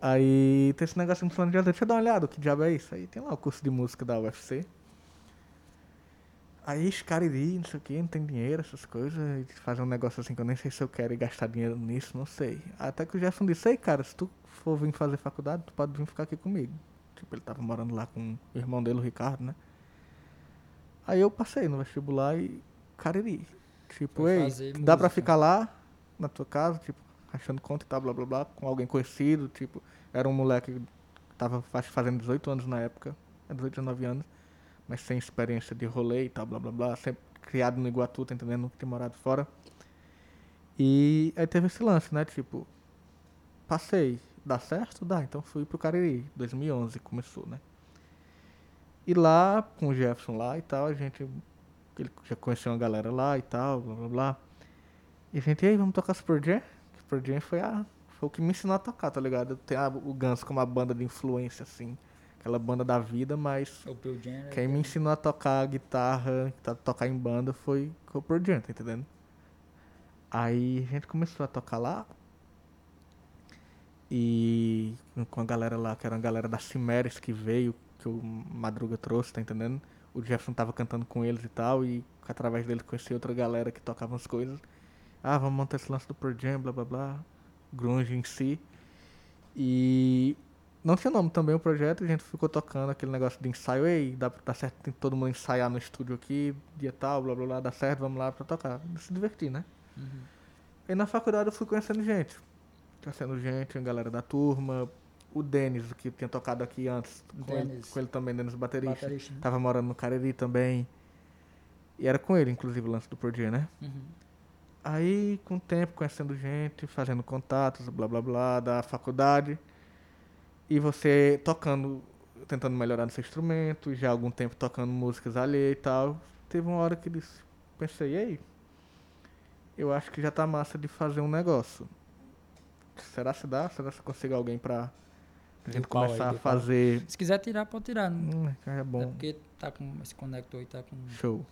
Aí tem esse negócio de no Juazeiro. Deixa eu dar uma olhada, que diabo é isso? Aí tem lá o curso de música da UFC. Aí, esse Cariri, não sei o que, não tem dinheiro, essas coisas. Fazer um negócio assim que eu nem sei se eu quero gastar dinheiro nisso, não sei. Até que o Jefferson disse, ei, cara, se tu for vir fazer faculdade, tu pode vir ficar aqui comigo. Tipo, ele tava morando lá com o irmão dele, o Ricardo, né? Aí eu passei no vestibular e Cariri. Tipo, ei, dá pra música. ficar lá, na tua casa, tipo, achando conta e tal, blá blá blá, com alguém conhecido, tipo, era um moleque que tava fazendo 18 anos na época, é 18, 19 anos, mas sem experiência de rolê e tal, blá blá blá, sempre criado no Iguatu, tá entendendo? Nunca tinha morado fora. E aí teve esse lance, né? Tipo, passei, dá certo? Dá, então fui pro Cariri, 2011 começou, né? E lá, com o Jefferson lá e tal, a gente, ele já conheceu uma galera lá e tal, blá blá blá. E a gente, e aí, vamos tocar Super Jam? Super Jam foi, a, foi o que me ensinou a tocar, tá ligado? Tem a- o Guns como uma banda de influência, assim. Aquela banda da vida, mas O Pearl Jam, quem me ensinou a tocar guitarra, a tocar em banda foi o Pearl Jam, tá entendendo? Aí a gente começou a tocar lá. E com a galera lá, que era uma galera da Cimeres que veio, que o Madruga trouxe, tá entendendo? O Jefferson tava cantando com eles e tal, e através deles conheci outra galera que tocava as coisas. Ah, vamos montar esse lance do Pearl Jam, blá blá blá. Grunge em si. E não tinha nome também o projeto, a gente ficou tocando aquele negócio de ensaio, ei, dá, dá certo, tem todo mundo ensaiar no estúdio aqui, dia tal, blá blá blá, dá certo, vamos lá pra tocar. Se divertir, né? Uhum. E na faculdade eu fui conhecendo gente. Conhecendo gente, a galera da turma. O Denis, que tinha tocado aqui antes. Com, ele, com ele também, Denis baterista. Baterista, né? Tava morando no Cariri também. E era com ele, inclusive, o lance do Dia, né? Uhum. Aí, com o tempo, conhecendo gente, fazendo contatos, blá blá blá, da faculdade. E você tocando, tentando melhorar no seu instrumento, já há algum tempo tocando músicas alheias e tal. Teve uma hora que disse, pensei, e aí? Eu acho que já tá massa de fazer um negócio. Será se dá? Será se consigo alguém pra a gente começar a fazer. Se quiser tirar, pode tirar. Hum, é é bom. porque tá com esse conector aí, tá com. Show.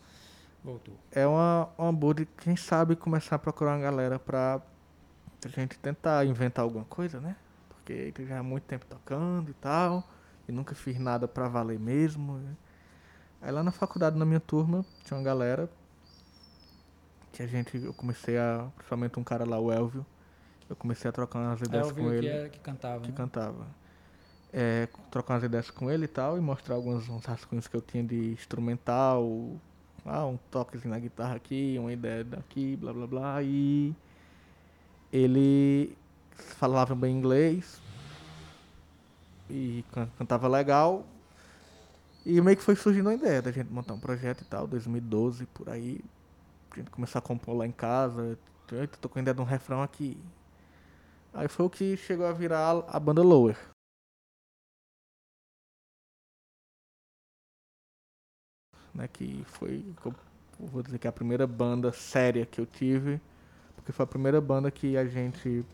Voltou. é uma, uma boa de, quem sabe, começar a procurar uma galera pra a gente tentar inventar alguma coisa, né? Porque já há muito tempo tocando e tal, e nunca fiz nada pra valer mesmo. né? Aí lá na faculdade, na minha turma, tinha uma galera que a gente, eu comecei a, principalmente um cara lá, o Elvio, eu comecei a trocar umas É ideias o com que, ele era, que cantava. que né? cantava. É, trocar umas ideias com ele e tal, e mostrar alguns uns rascunhos que eu tinha de instrumental, ah, um toquezinho na guitarra aqui, uma ideia daqui, blá blá blá, e ele falava bem inglês e can- cantava legal, e meio que foi surgindo a ideia da gente montar um projeto e tal, 2012, por aí, a gente começou a compor lá em casa, eita, tô com a ideia de um refrão aqui, Aí foi o que chegou a virar a banda Lower. Né, que foi, que eu vou dizer que é a primeira banda séria que eu tive, porque foi a primeira banda que a gente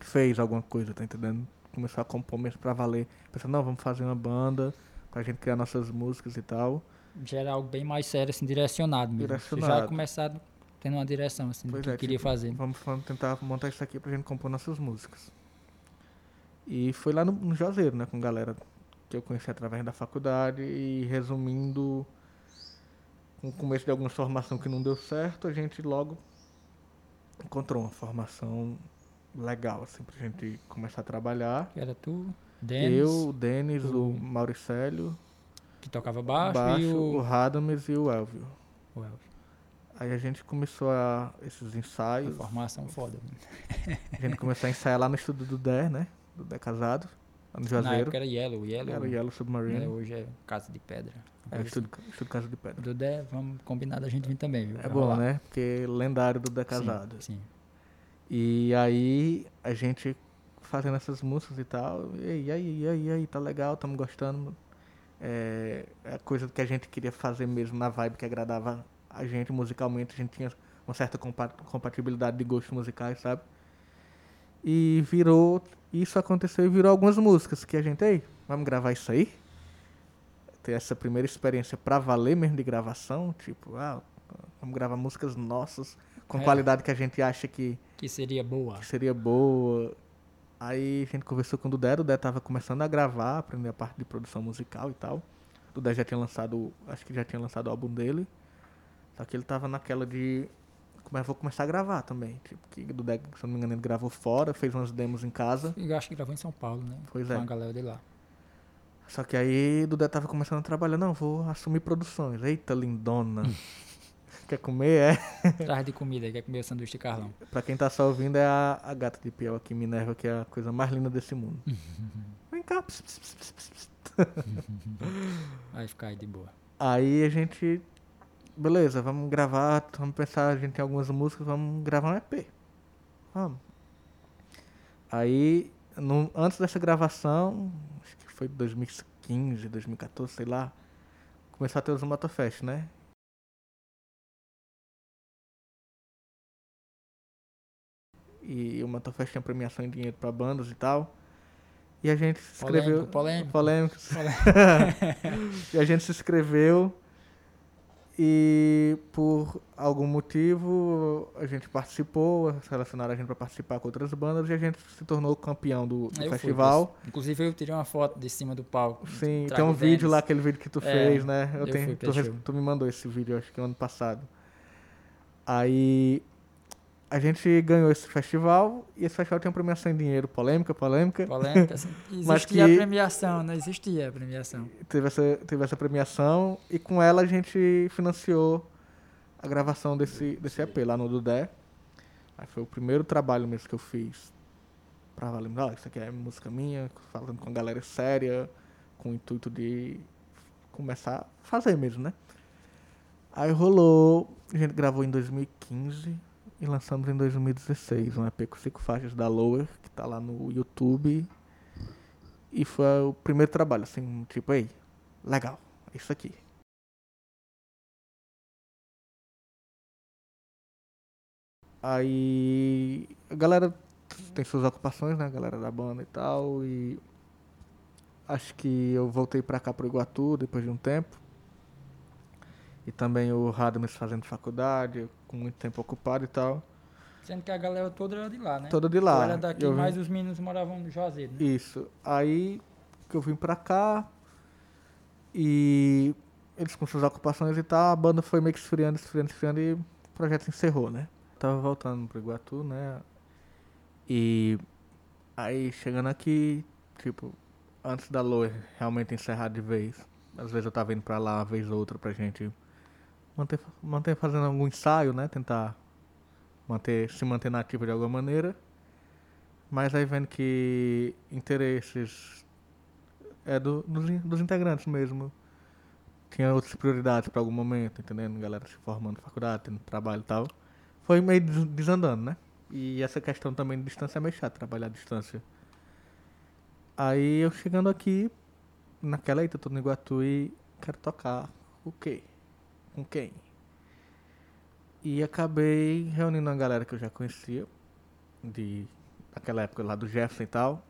fez alguma coisa, tá entendendo? Começou a compor mesmo pra valer. Pensando, não, vamos fazer uma banda pra gente criar nossas músicas e tal. Já era algo bem mais sério, assim, direcionado mesmo. Você Direcionado. já começado tendo uma direção, assim, Pois do que é, queria tipo, fazer. Vamos, vamos tentar montar isso aqui pra gente compor nossas músicas. E foi lá no, no Juazeiro, né, com galera que eu conheci através da faculdade e resumindo, com o começo de alguma formação que não deu certo, a gente logo encontrou uma formação legal, assim, pra gente começar a trabalhar. Que era tu, Denis, eu, o Denis, o o- Mauricélio, que tocava baixo, baixo, e o o... Radames e o Elvio. o Elvis. Aí a gente começou a esses A ensaios. formação foda. A gente começou a ensaiar lá no estúdio do Dé, né? Do Dé Casado, lá no Na Juazeiro. época era Yellow, Yellow. Era Yellow Submarine. hoje é Casa de Pedra. É, estúdio, estúdio Casa de Pedra. Do Dé, vamos combinar da gente vir também, viu? É bom, rolar. né? Porque lendário do Dé Sim, Casado. Sim. E aí a gente fazendo essas músicas e tal. E aí, e aí, e aí, aí, tá legal, estamos gostando. É, é a coisa que a gente queria fazer mesmo na vibe que agradava a gente musicalmente. A gente tinha uma certa compa- compatibilidade de gostos musicais, sabe? E virou. Isso aconteceu e virou algumas músicas que a gente, ei, vamos gravar isso aí? Ter essa primeira experiência pra valer mesmo de gravação, tipo, ah, vamos gravar músicas nossas com É. qualidade que a gente acha que Que seria boa. que seria boa. Aí a gente conversou com o Dudé, o Dudé tava começando a gravar, aprender a parte de produção musical e tal. O Dudé já tinha lançado, acho que já tinha lançado o álbum dele. Só que ele tava naquela de. É, vou começar a gravar também. Tipo, que o Dudé, se não me engano, ele gravou fora, fez umas demos em casa. Eu acho que gravou em São Paulo, né? Pois Com é. a galera de lá. Só que aí Dudé tava começando a trabalhar, não, vou assumir produções. Eita, lindona. Quer comer? É. Traz de comida, quer comer o sanduíche de Carlão. Pra quem tá só ouvindo, é a, a gata de piel aqui, Minerva, que é a coisa mais linda desse mundo. Vem cá. ps, ps, ps, ps, ps, ps. Vai ficar aí de boa. Aí a gente. Beleza, vamos gravar, vamos pensar, a gente tem algumas músicas, vamos gravar um EP. Vamos. Aí, no- antes dessa gravação, acho que foi 2015, 2014, sei lá, começou a ter os Motofest, né? E o Motofest tinha premiação em dinheiro pra bandas e tal. E a gente se inscreveu. Polêmico, Polêmicos. Polêmico. E a gente se inscreveu e por algum motivo a gente participou, selecionaram a gente para participar com outras bandas e a gente se tornou campeão do, do fui, festival. pois. Inclusive eu tirei uma foto de cima do palco. Sim, tem um vídeo lá, aquele vídeo que tu É, fez, né? Eu eu tenho, fui tu, tu me mandou esse vídeo, acho que ano passado. Aí a gente ganhou esse festival e esse festival tem uma premiação em dinheiro, polêmica, polêmica. Polêmica, assim. Existia Mas que- a premiação, não existia a premiação. teve essa, teve essa premiação e com ela a gente financiou a gravação desse, desse EP lá no Dudé. Aí foi o primeiro trabalho mesmo que eu fiz pra valer. Ah, isso aqui é música minha, falando com a galera séria, com o intuito de começar a fazer mesmo, né? Aí rolou, a gente gravou em 2015 e lançamos em 2016 um EP com cinco faixas da Lower, que tá lá no YouTube. E foi o primeiro trabalho, assim, tipo, ei, legal, é isso aqui. Aí a galera tem suas ocupações, né? A galera da banda e tal. E acho que eu voltei pra cá pro Iguatu depois de um tempo. E também o Radmes fazendo faculdade, com muito tempo ocupado e tal. Sendo que a galera toda era de lá, né? Toda de lá. Eu era daqui, Eu vim- mas os meninos moravam no Juazeiro, né? Isso. Aí que eu vim pra cá e eles com suas ocupações e tal, a banda foi meio que esfriando, esfriando, esfriando e o projeto encerrou, né? Tava voltando pro Iguatu, né? E aí chegando aqui, tipo, antes da Loa realmente encerrar de vez, às vezes eu tava indo pra lá uma vez ou outra pra gente manter, manter fazendo algum ensaio, né? Tentar manter, se manter nativo de alguma maneira. Mas aí vendo que interesses é do, dos, dos integrantes mesmo. Tinha outras prioridades para algum momento, entendendo? Galera se formando na faculdade, tendo trabalho e tal. Foi meio des- desandando, né? E essa questão também de distância é meio chato, trabalhar à distância. Aí eu chegando aqui, naquela eita, tô no Iguatu e quero tocar o quê? Com quem? E acabei reunindo uma galera que eu já conhecia, de naquela época lá do Jefferson e tal,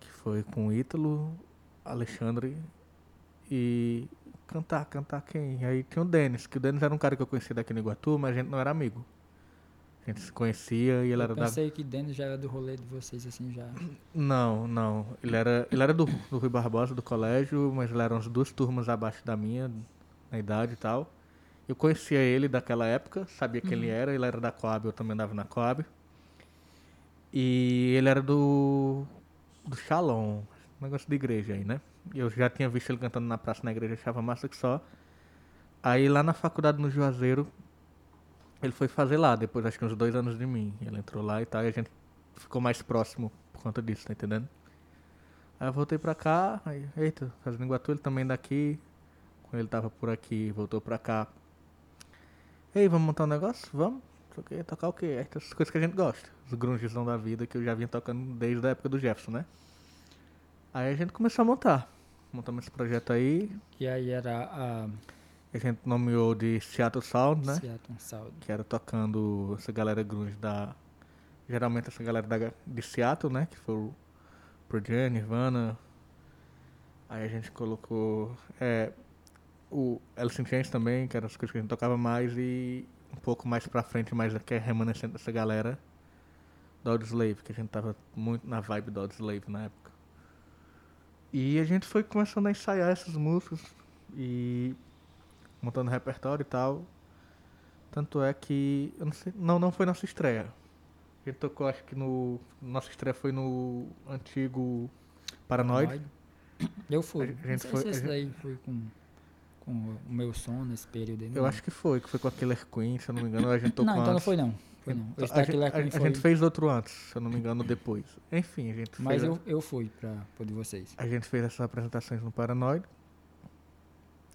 que foi com o Ítalo, Alexandre e cantar, cantar quem? Aí tinha o Denis, que o Denis era um cara que eu conhecia daqui no Iguatu, mas a gente não era amigo. A gente se conhecia e ele Eu era da. pensei que Denis já era do rolê de vocês, assim, já. Não, não. Ele era, ele era do, do Rui Barbosa, do colégio, mas ele era umas duas turmas abaixo da minha, na idade e tal. Eu conhecia ele daquela época, sabia quem ele era, ele era da Coab, eu também andava na Coab. E ele era do. do Shalom, negócio de igreja aí, né? Eu já tinha visto ele cantando na praça na igreja, achava massa que só. Aí lá na faculdade no Juazeiro, Ele foi fazer lá, depois acho que uns dois anos de mim. Ele entrou lá e tal, e a gente ficou mais próximo por conta disso, tá entendendo? Aí eu voltei pra cá, aí, eita, fazendo Iguatu, ele também daqui. Ele tava por aqui, voltou pra cá. Ei, vamos montar um negócio? Vamos? Só que tocar o quê? Essas coisas que a gente gosta. Os grungezão da vida que eu já vinha tocando desde a época do Jefferson, né? Aí a gente começou a montar. Montamos esse projeto aí. E aí era a A gente nomeou de Seattle Sound, né? Seattle Sound. Que era tocando essa galera grunge da... Geralmente essa galera da, de Seattle, né? Que foi o Jam, Nirvana. Aí a gente colocou... É, o Alice in Chains também, que eram as coisas que a gente tocava mais. E um pouco mais pra frente, mais que é remanescente dessa galera. Do Slave, que a gente tava muito na vibe do Slave na época. E a gente foi começando a ensaiar essas músicas e montando repertório e tal. Tanto é que. Eu não sei. Não, não foi nossa estreia. A gente tocou, acho que no. Nossa estreia foi no antigo Paranoid. Eu fui. A gente não sei foi- se a gente- daí foi com, com o meu som nesse período aí. não Eu lembro. acho que foi, que foi com a Killer Queen, se eu não me engano. A gente tocou Não, então não antes. foi não. Foi não. Esse A, gente, a- a gente fez outro antes, se eu não me engano, depois. Enfim, a gente Mas fez. eu, eu fui pra, de vocês. A gente fez essas apresentações no Paranoid.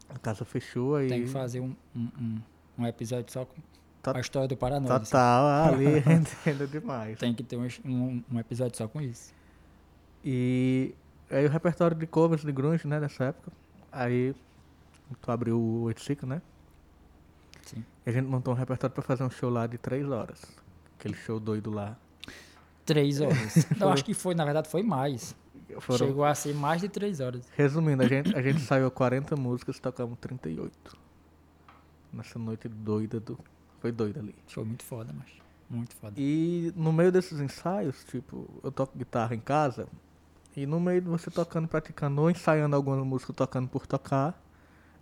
A casa fechou aí. Tem que fazer um, um, um, um episódio só com Tá- a história do Paranoia. assim. Total, ali entendo demais. Tem que ter um, um, um episódio só com isso. E aí o repertório de covers de grunge, né, dessa época. Aí tu abriu o 85, né? Sim. E a gente montou um repertório pra fazer um show lá de três horas. Aquele show doido lá. Três horas. Não, acho que foi, na verdade, foi mais. Foram- Chegou a ser mais de três horas. Resumindo, a gente, a gente saiu 40 músicas, tocamos 38. Nessa noite doida do. Foi doida ali. Foi muito foda, mas. Muito foda. E no meio desses ensaios, tipo, eu toco guitarra em casa, e no meio de você tocando, praticando, ou ensaiando alguma música, tocando por tocar,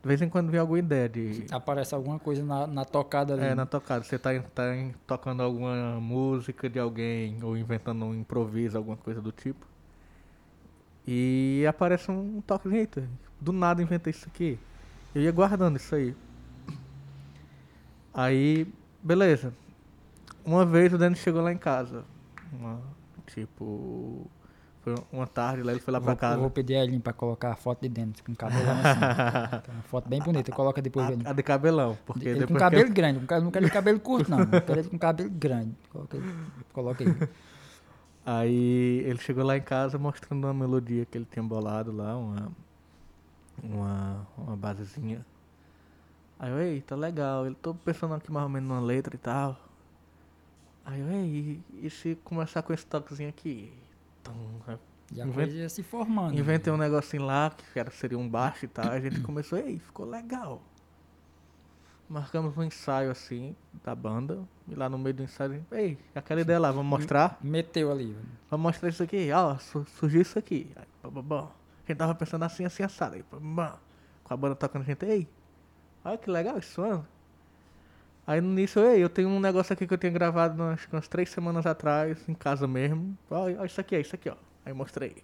de vez em quando vem alguma ideia de. Aparece alguma coisa na, na tocada ali. É, na tocada, você tá, em- tá em- tocando alguma música de alguém, ou inventando um improviso, alguma coisa do tipo. E aparece um toquezinho, eita, do nada inventei isso aqui. Eu ia guardando isso aí. Aí, beleza. Uma vez o Dani chegou lá em casa. Uma- tipo, foi uma tarde lá, ele foi lá pra vou, casa. eu vou pedir a Elinho pra colocar a foto de dentro, com cabelo assim. Uma foto bem bonita, coloca depois ele. A, a de cabelão, porque Ele com cabelo grande, não quero- não quero ele cabelo curto, não. Eu quero ele com cabelo grande. Coloca ele. Coloca ele. Aí ele chegou lá em casa mostrando uma melodia que ele tinha bolado lá, uma, uma, uma basezinha. Aí eu, ei, tá legal. Ele tô pensando aqui mais ou menos numa letra e tal. Aí eu, ei, e, e se começar com esse toquezinho aqui? Tum, aí E a Inventa- coisa ia se formando. Inventei um negocinho lá, que era, seria um baixo e tal. A gente começou, ei, ficou legal. Marcamos um ensaio assim da banda. E lá no meio do ensaio, ei, aquela ideia lá, vamos mostrar? Meteu ali. velho. Vamos mostrar isso aqui. Ó, su- surgiu isso aqui. Aí, pá, pá, pá. A gente tava pensando assim, assim, assado. Aí, pá. com a banda tocando, a gente, ei, olha que legal isso, mano. Aí início, ei, eu tenho um negócio aqui que eu tinha gravado que umas três semanas atrás, em casa mesmo. Olha, isso aqui, é isso aqui, ó. Aí mostrei.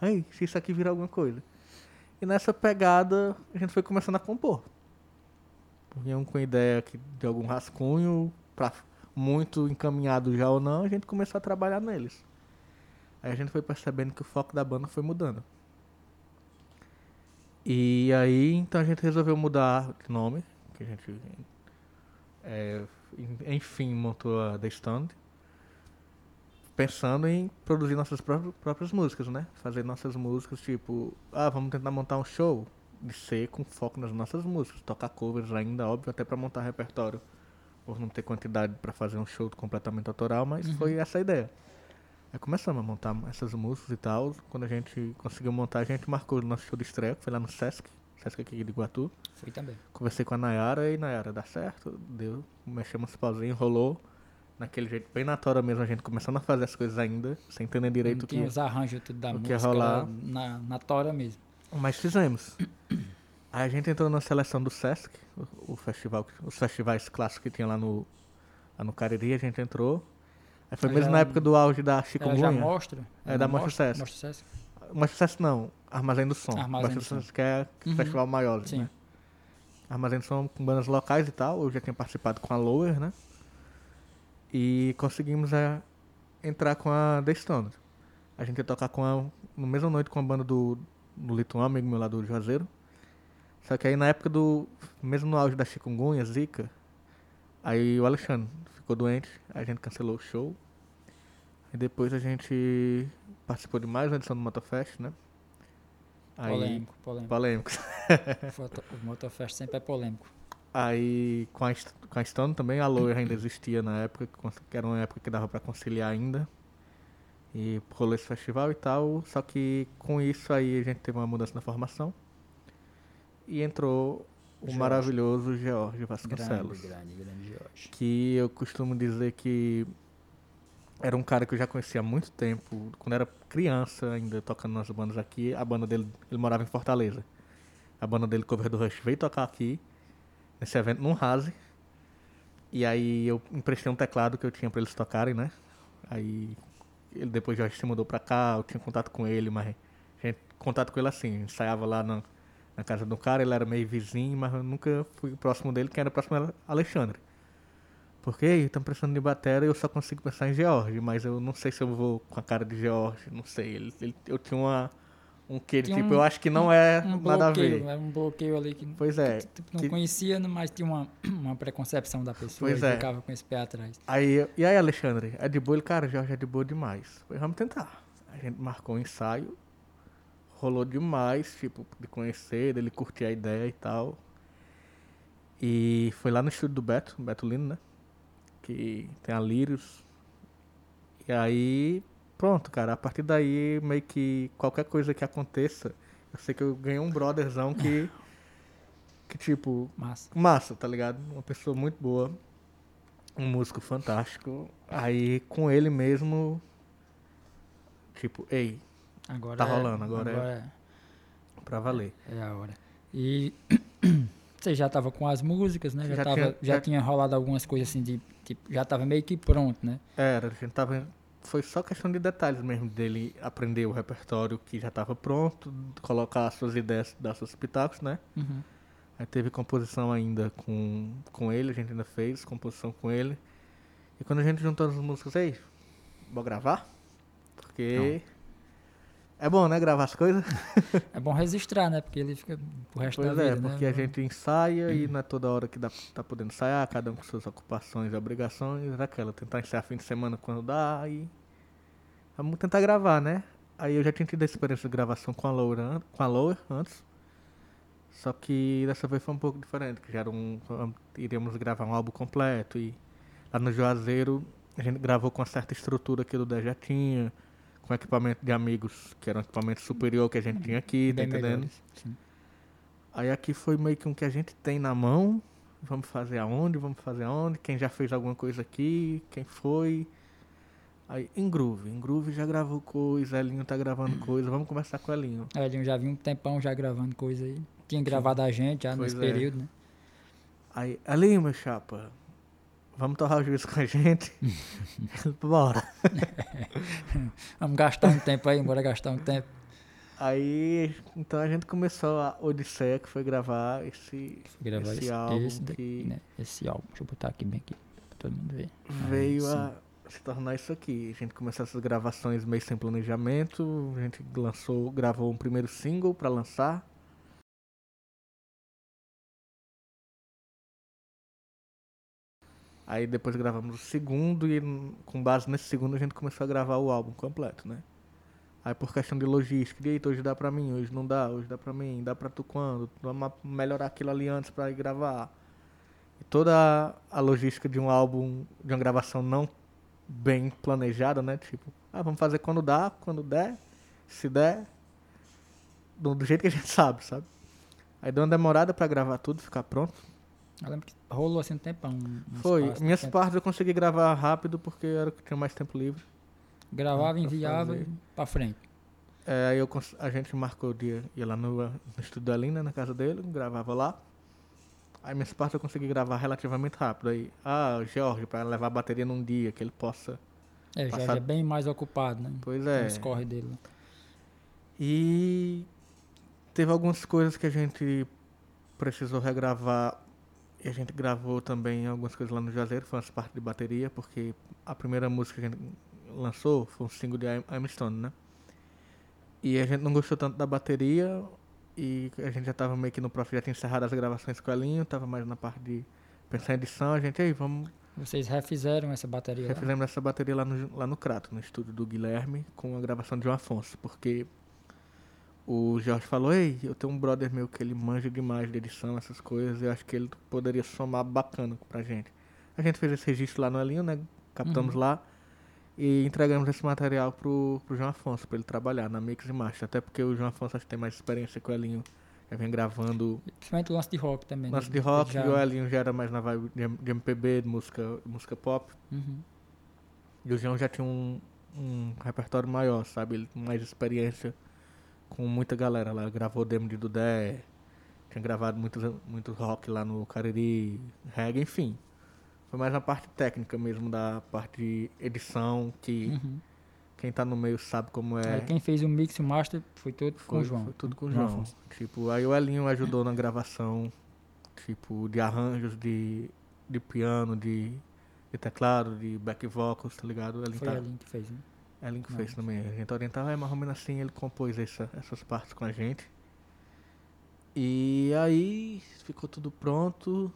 Aí, se isso aqui virar alguma coisa. E nessa pegada, a gente foi começando a compor. Vinha um com ideia que- de algum rascunho, pra, muito encaminhado já ou não, a gente começou a trabalhar neles. Aí a gente foi percebendo que o foco da banda foi mudando. E aí, então a gente resolveu mudar de nome, que a gente, é, en- enfim, montou a The Stand, pensando em produzir nossas pró- próprias músicas, né? Fazer nossas músicas, tipo, ah, vamos tentar montar um show de ser com foco nas nossas músicas, tocar covers ainda, óbvio, até pra montar repertório, por não ter quantidade pra fazer um show completamente autoral, mas foi essa a ideia. Aí começamos a montar essas músicas e tal. Quando a gente conseguiu montar, a gente marcou o nosso show de estreia, que foi lá no Sesc, Sesc aqui de Iguatu. Foi também. Conversei com a Nayara e Nayara, dá certo? Deu. Mexemos os pauzinhos, rolou. Naquele jeito, bem na tora mesmo, a gente começando a fazer as coisas ainda, sem entender direito Não o que tinha os arranjos tudo da o música rolar. na, na tora mesmo. Mas fizemos. Aí a gente entrou na seleção do Sesc, o, o festival, os festivais clássicos que tinha lá no, lá no Cariri, a gente entrou. Aí foi mesmo na época do auge da Ela já mostra. É, da Mostra Sesc. Mostra Sesc. Mas sucesso não, Armazém do Som. Armazém do Som. Que é Uhum. festival maior, Sim. né? Armazém do Som com bandas locais e tal. Eu já tinha participado com a Lower, né? E conseguimos é, entrar com a The Stone. A gente ia tocar com a, no mesma noite com a banda do, do Lito, um amigo meu lá do Juazeiro. Só que aí na época do. Mesmo no auge da chikungunya, Zika, aí o Alexandre ficou doente, a gente cancelou o show. E depois a gente participou de mais uma edição do Motofest, né? Aí, Polêmico, polêmico. polêmico. O Motofest sempre é polêmico. Aí com a, com a Stone também, a Lower ainda existia na época, que era uma época que dava pra conciliar ainda. E rolou esse festival e tal, só que com isso aí a gente teve uma mudança na formação. E entrou o Jorge. maravilhoso George Vasconcelos. Grande, grande, grande Jorge. Que eu costumo dizer que era um cara que eu já conhecia há muito tempo, quando era criança, ainda tocando nas bandas aqui. A banda dele, ele morava em Fortaleza. A banda dele, Cover do Rush, veio tocar aqui, nesse evento, num Rase. E aí eu emprestei um teclado que eu tinha pra eles tocarem, né? Aí ele depois já se mudou pra cá, eu tinha contato com ele, mas gente, contato com ele assim, ensaiava lá na, na casa do cara, ele era meio vizinho, mas eu nunca fui próximo dele, quem era próximo era Alexandre. Porque estamos precisando de bateria e eu só consigo pensar em George, mas eu não sei se eu vou com a cara de George, não sei. Ele, ele- eu tinha uma, um Tinha tipo, um- eu acho que não é Um nada a ver. um bloqueio ali que Pois é. que, tipo, não que- conhecia, mas tinha uma, uma preconcepção da pessoa Pois e é. ficava com esse pé atrás. Aí, e aí, Alexandre? É de boa? Ele, cara, Jorge é de boa demais. Falei, vamos tentar. A gente marcou um ensaio. Rolou demais, tipo, de conhecer, dele curtir a ideia e tal. E foi lá no estúdio do Beto, Beto Lino, né? Que tem a Lírios. E aí, pronto, cara. A partir daí, meio que qualquer coisa que aconteça, eu sei que eu ganhei um brotherzão que. Que tipo, Massa. massa, tá ligado? Uma pessoa muito boa, um músico fantástico. Aí com ele mesmo, tipo, ei, Agora Tá é- rolando, agora é- agora pra valer. é, é a hora. E você já tava com as músicas, né? Já, Já tava, tinha- já já- tinha rolado algumas coisas assim de. Tipo, já tava meio que pronto, né? Era, a gente tava. Foi só questão de detalhes mesmo dele aprender o repertório que já tava pronto, colocar as suas ideias, dar seus pitacos, né? Uhum. Aí teve composição ainda com, com ele, a gente ainda fez composição com ele. E quando a gente juntou as músicas, ei, vou gravar? Porque é bom, né, gravar as coisas? É bom registrar, né? Porque ele fica pro resto Pois da é, vida, porque né? a gente ensaia e não é toda hora que dá, tá podendo ensaiar, cada um com suas ocupações e obrigações, aquela, tentar ensaiar fim de semana quando dá e vamos tentar gravar, né? Aí eu já tinha tido a experiência de gravação com a an- com a Lower antes, só que dessa vez foi um pouco diferente, que já era um, iríamos gravar um álbum completo e lá no Juazeiro a gente gravou com uma certa estrutura que o Dé já tinha, com equipamento de amigos, que era um equipamento superior que a gente tinha aqui, tá Bem entendendo? Sim. Aí aqui foi meio que um que a gente tem na mão. Vamos fazer aonde? Vamos fazer aonde? Quem já fez alguma coisa aqui? Quem foi? Aí, em Groove. Em Groove já gravou coisa, Elinho tá gravando coisa. Vamos conversar com o Elinho. Elinho já vi um tempão já gravando coisa aí. Tinha gravado a gente já Pois nesse é. período, né? Aí, Elinho, meu chapa, vamos torrar o juízo com a gente? Bora. Vamos gastar um tempo aí, bora gastar um tempo. Aí, então a gente começou a Odisseia, que foi gravar esse, Gravar esse esse, álbum esse que né? Esse álbum. Deixa eu botar aqui bem aqui, pra todo mundo ver. veio a se tornar isso aqui. A gente começou essas gravações meio sem planejamento. A gente lançou, gravou um primeiro single pra lançar. Aí depois gravamos o segundo e com base nesse segundo a gente começou a gravar o álbum completo, né? Aí por questão de logística, eita, hoje dá pra mim, hoje não dá, hoje dá pra mim, dá pra tu quando? Vamos melhorar aquilo ali antes pra ir gravar. E toda a- logística de um álbum, de uma gravação não bem planejada, né? Tipo, ah, vamos fazer quando dá, quando der, se der, do jeito que a gente sabe, sabe? Aí deu uma demorada pra gravar tudo, ficar pronto. Eu lembro que rolou assim um tempão. um- Foi. Minhas tempo. partes eu consegui gravar rápido porque era que tinha mais tempo livre. Gravava, pra enviava fazer. e pra frente. É, aí eu, a gente marcou o dia, ia lá no, no estúdio da Lina, na casa dele, gravava lá. Aí minhas partes eu consegui gravar relativamente rápido. Aí, ah, o Jorge, pra levar a bateria num dia, que ele possa. É, já Passado- é bem mais ocupado, né? Pois é. os corre dele. E teve algumas coisas que a gente precisou regravar E a gente gravou também algumas coisas lá no Juazeiro, foi umas partes de bateria, porque a primeira música que a gente lançou foi um single de I'm Stone, né? E a gente não gostou tanto da bateria e a gente já tava meio que no prof, já tinha encerrado as gravações com o Elinho, tava mais na parte de pensar em edição, a gente, aí, vamos Vocês refizeram essa bateria lá? Refizemos essa bateria lá no, lá no Crato, no estúdio do Guilherme, com a gravação de João Afonso, porque o Jorge falou, ei, eu tenho um brother meu que ele manja demais de edição, essas coisas, e eu acho que ele poderia somar bacana pra gente. A gente fez esse registro lá no Elinho, né? Captamos Uhum. lá e entregamos esse material pro, pro João Afonso, pra ele trabalhar na Mix e Master. Até porque o João Afonso acho que tem mais experiência que o Elinho. Já vem gravando Principalmente o lance de rock também. né? lance de rock, Já- e o Elinho já era mais na vibe de, MPB, de música, música pop. Uhum. E o João já tinha um, um repertório maior, sabe? Ele com mais experiência com muita galera lá. Gravou demo de Dudé, tinha gravado muito, muito rock lá no Cariri, reggae, enfim. Foi mais na parte técnica mesmo, da parte de edição, que Uhum. quem tá no meio sabe como é. Aí quem fez o mix e o master foi todo com Foi, o João. foi tudo com o João João. Tipo, aí o Elinho ajudou na gravação, tipo, de arranjos, de, de piano, de, de teclado, de back vocals, tá ligado? Elinho Foi tá, ali que fez, né? Ellen que Não, fez também. A gente orientava, é mais ou menos assim, ele compôs essa- essas partes com a gente. E aí ficou tudo pronto.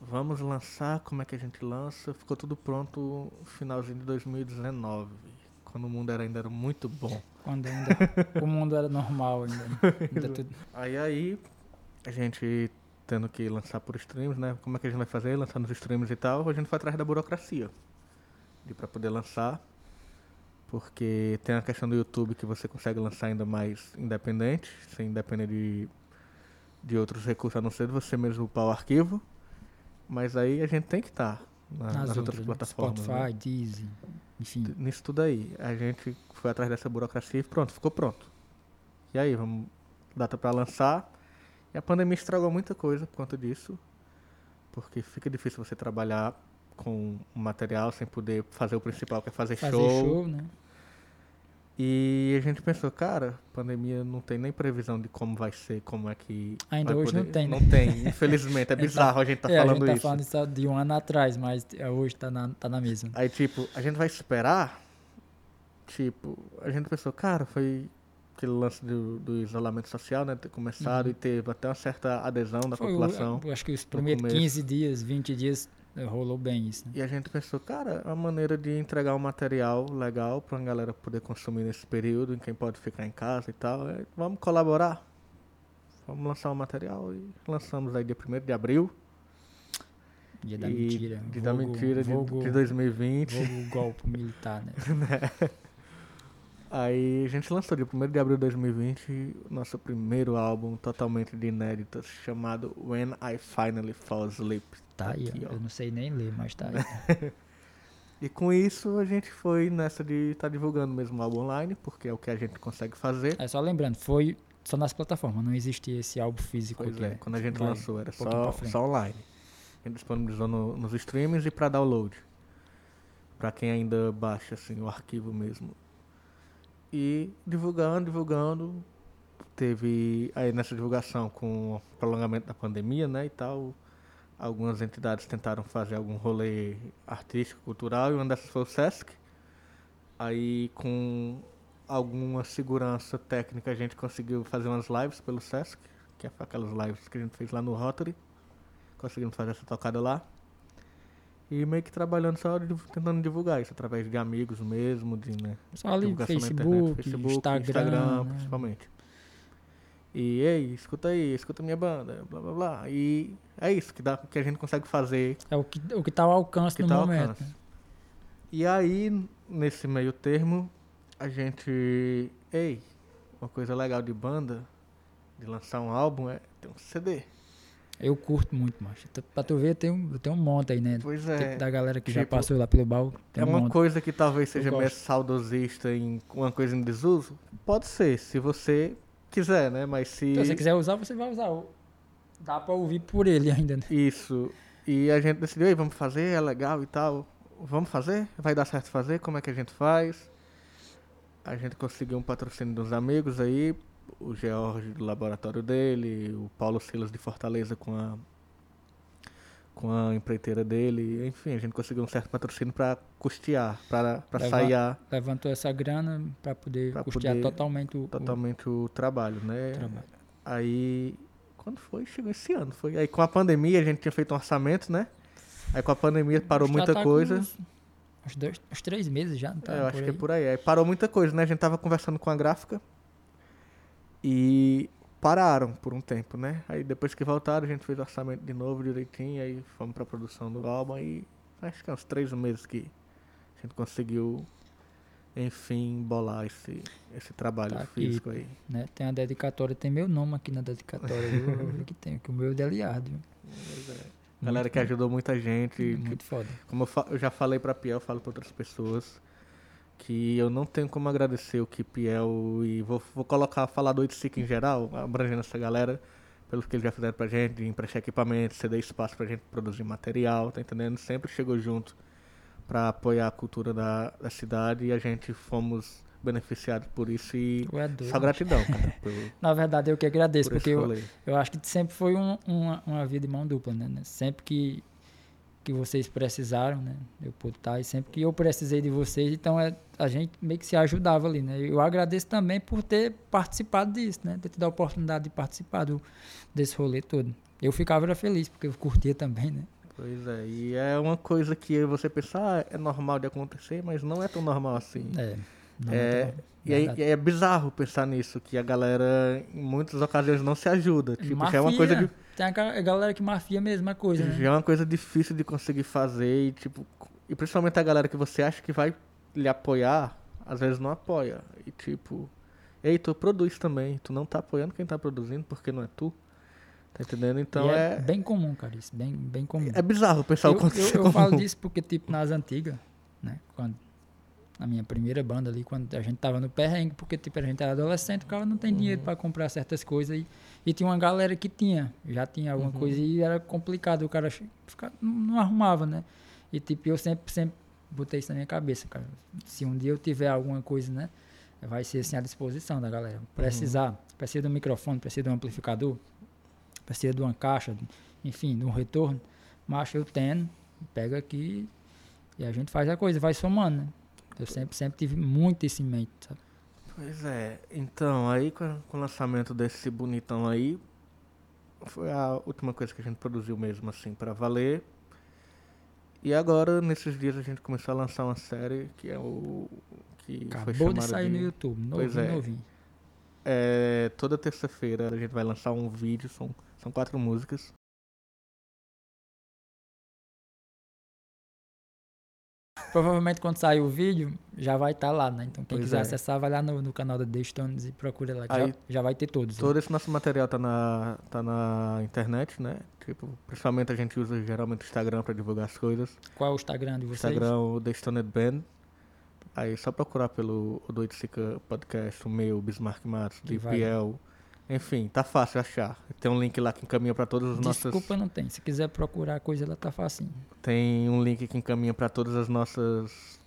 Vamos lançar, como é que a gente lança? Ficou tudo pronto no finalzinho de 2019. Quando o mundo era, ainda era muito bom. Quando ainda o mundo era normal ainda. ainda tudo... Aí aí, a gente tendo que lançar por streams, né? Como é que a gente vai fazer? Lançar nos streams e tal, a gente foi atrás da burocracia. De pra poder lançar. Porque tem a questão do YouTube que você consegue lançar ainda mais independente, sem depender de, de outros recursos, a não ser de você mesmo upar o arquivo. Mas aí a gente tem que estar nas, outras, né? plataformas. né? Spotify, Deezer, enfim. Nisso tudo aí. A gente foi atrás dessa burocracia e pronto, ficou pronto. E aí, vamos. Data pra lançar. E a pandemia estragou muita coisa por conta disso. Porque fica difícil você trabalhar com um material sem poder fazer o principal, que é fazer, Fazer show. show, né? E a gente pensou, cara, pandemia não tem nem previsão de como vai ser, como é que. Ainda hoje não poder- tem, né? Não tem, infelizmente. É tá- bizarro a gente tá é, a falando gente tá isso. falando isso de um ano atrás, mas é, hoje tá na, tá na mesma. Aí, tipo, a gente vai esperar. Tipo, a gente pensou, cara, foi aquele lance do, do isolamento social, né? Ter começado Uhum. e teve até uma certa adesão da Foi o- população. eu acho que os primeiros começo. 15 dias, 20 dias, rolou bem isso. Né? E a gente pensou, cara, é uma maneira de entregar um material legal pra galera poder consumir nesse período em quem pode ficar em casa e tal. É, vamos colaborar. Vamos lançar um material e lançamos aí dia 1 de abril. Dia da mentira. Dia da mentira de, de 2020. vulgo golpe militar, né? Aí a gente lançou dia 1 de abril de 2020 o nosso primeiro álbum totalmente de inéditas chamado When I Finally Fall Asleep. Tá aí, Aqui, ó. Eu não sei nem ler, mas tá aí. E com isso a gente foi nessa de estar divulgando mesmo o álbum online, porque é o que a gente consegue fazer. É só lembrando, foi só nas plataformas, não existia esse álbum físico Pois que é, quando a gente vai lançou era um só, só online. A gente disponibilizou no- nos streams e para download. Pra quem ainda baixa assim, o arquivo mesmo. E divulgando, divulgando. Teve aí nessa divulgação com o prolongamento da pandemia, né, e tal. Algumas entidades tentaram fazer algum rolê artístico, cultural, e uma dessas foi o Sesc. Aí com alguma segurança técnica a gente conseguiu fazer umas lives pelo Sesc, que é aquelas lives que a gente fez lá no Rotary. Conseguimos fazer essa tocada lá. E meio que trabalhando só tentando divulgar isso através de amigos mesmo, de né, Só ali, divulgação na Facebook, internet, Instagram, né? principalmente. E ei, escuta aí, escuta minha banda, blá blá blá. E é isso que, dá, que a gente consegue fazer É o que, o que tá ao alcance que no tá momento. alcance. E aí, nesse meio termo, a gente. Ei, uma coisa legal de banda, de lançar um álbum, é ter um CD. Eu curto muito, macho. Pra tu ver, tem um, tem um monte aí, né? Pois Tem- é. Da galera que já tipo, passou lá pelo baú. É um uma monte. coisa que talvez seja meio saudosista em uma coisa em desuso? Pode ser, se você quiser, né? Mas se. Se você quiser usar, você vai usar. Dá pra ouvir por ele ainda, né? Isso. E a gente decidiu, "Ei, vamos fazer, é legal e tal. Vamos fazer? Vai dar certo fazer? Como é que a gente faz? A gente conseguiu um patrocínio dos amigos aí, o George do laboratório dele, o Paulo Silas de Fortaleza com a com a empreiteira dele. Enfim, a gente conseguiu um certo patrocínio para custear, para Leva- sair a, Levantou essa grana para poder Pra custear poder- totalmente o, o totalmente o trabalho, né? trabalho. Aí, quando foi? Chegou esse ano. Foi. Aí com a pandemia a gente tinha feito um orçamento, né? Aí com a pandemia parou muita tá coisa. Uns, uns dois, uns três meses já, não tá? É, eu acho por que é aí? por aí. Aí parou muita coisa, né? A gente tava conversando com a gráfica e pararam por um tempo, né? Aí depois que voltaram, a gente fez o orçamento de novo direitinho, aí fomos pra produção do álbum e acho que é uns três meses que a gente conseguiu, enfim, bolar esse, esse trabalho Tá aqui. físico aí. né? Tem a dedicatória, tem meu nome aqui na dedicatória? Eu que tem, que o meu é Deliardo. viu? Galera que ajudou muita gente. Muito foda. Como eu, eu já falei pra Piel, falo pra outras pessoas, que eu não tenho como agradecer o que Piel e vou, vou colocar, falar do Oiticic em geral, abrangendo essa galera, pelo que eles já fizeram pra gente, de emprestar equipamento, ceder espaço pra gente produzir material, tá entendendo? Sempre chegou junto pra apoiar a cultura da, da cidade e a gente fomos beneficiados por isso e é só gratidão, cara, por, Na verdade, eu que agradeço, por porque eu, eu acho que sempre foi um- uma, uma via de mão dupla, né? Sempre que, que vocês precisaram, né? Eu pude estar, e sempre que eu precisei de vocês, então é, a gente meio que se ajudava ali, né? Eu agradeço também por ter participado disso, né? Ter tido a oportunidade de participar do, desse rolê todo. Eu ficava feliz, porque eu curtia também, né? Pois é, e é uma coisa que você pensa, ah, é normal de acontecer, mas não é tão normal assim. É. não É. E e é bizarro pensar nisso, que a galera em muitas ocasiões não se ajuda. Tipo, já é uma Mafia. coisa de, Tem a a galera que mafia a mesma coisa, né? é uma coisa difícil de conseguir fazer e tipo, e principalmente a galera que você acha que vai lhe apoiar, às vezes não apoia. E tipo, ei, tu produz também, tu não tá apoiando quem tá produzindo porque não é tu. Tá entendendo? Então E é, é bem comum, cara, isso. Bem, bem comum. é bizarro pensar eu, o quanto eu, isso é eu falo comum. disso porque, tipo, nas antigas, né? Quando, na minha primeira banda ali, quando a gente tava no perrengue, porque, tipo, a gente era adolescente, o cara não tem Uhum. dinheiro pra comprar certas coisas. E, e tinha uma galera que tinha, já tinha alguma Uhum. coisa e era complicado. O cara che- fica- não, não arrumava, né? E, tipo, eu sempre, sempre botei isso na minha cabeça, cara. Se um dia eu tiver alguma coisa, né? Vai ser assim à disposição da galera. Precisar, precisa de um microfone, precisa de um amplificador, precisa de uma caixa, enfim, de um retorno. Mas eu tenho, pega aqui e a gente faz a coisa, vai somando, né? Eu sempre, sempre tive muito isso em mente, sabe? Pois é, então, aí com, com o lançamento desse bonitão aí, foi a última coisa que a gente produziu mesmo, assim, pra valer. E agora, nesses dias, a gente começou a lançar uma série que é o. que foi Acabou chamada de sair no YouTube, Pois novinho, é. novinho. É, toda terça-feira a gente vai lançar um vídeo, são, são quatro músicas. Provavelmente quando sair o vídeo, já vai estar lá, né? Então quem Pois quiser é. acessar, vai lá no, no canal da The Stones e procura lá, Aí- já, já vai ter todos. né? Todo esse nosso material tá na, tá na internet, né? Tipo, principalmente a gente usa geralmente o Instagram pra divulgar as coisas. Qual é o Instagram de vocês? Instagram, o The Stoned Band. Aí só procurar pelo o Doito Sica Podcast, o meu, Bismarck Matos, Que vai. Enfim, tá fácil achar. Tem um link lá que encaminha pra todas as nossas. Desculpa, não tem. Se quiser procurar a coisa, ela tá facinho. Tem um link que encaminha pra todas as nossas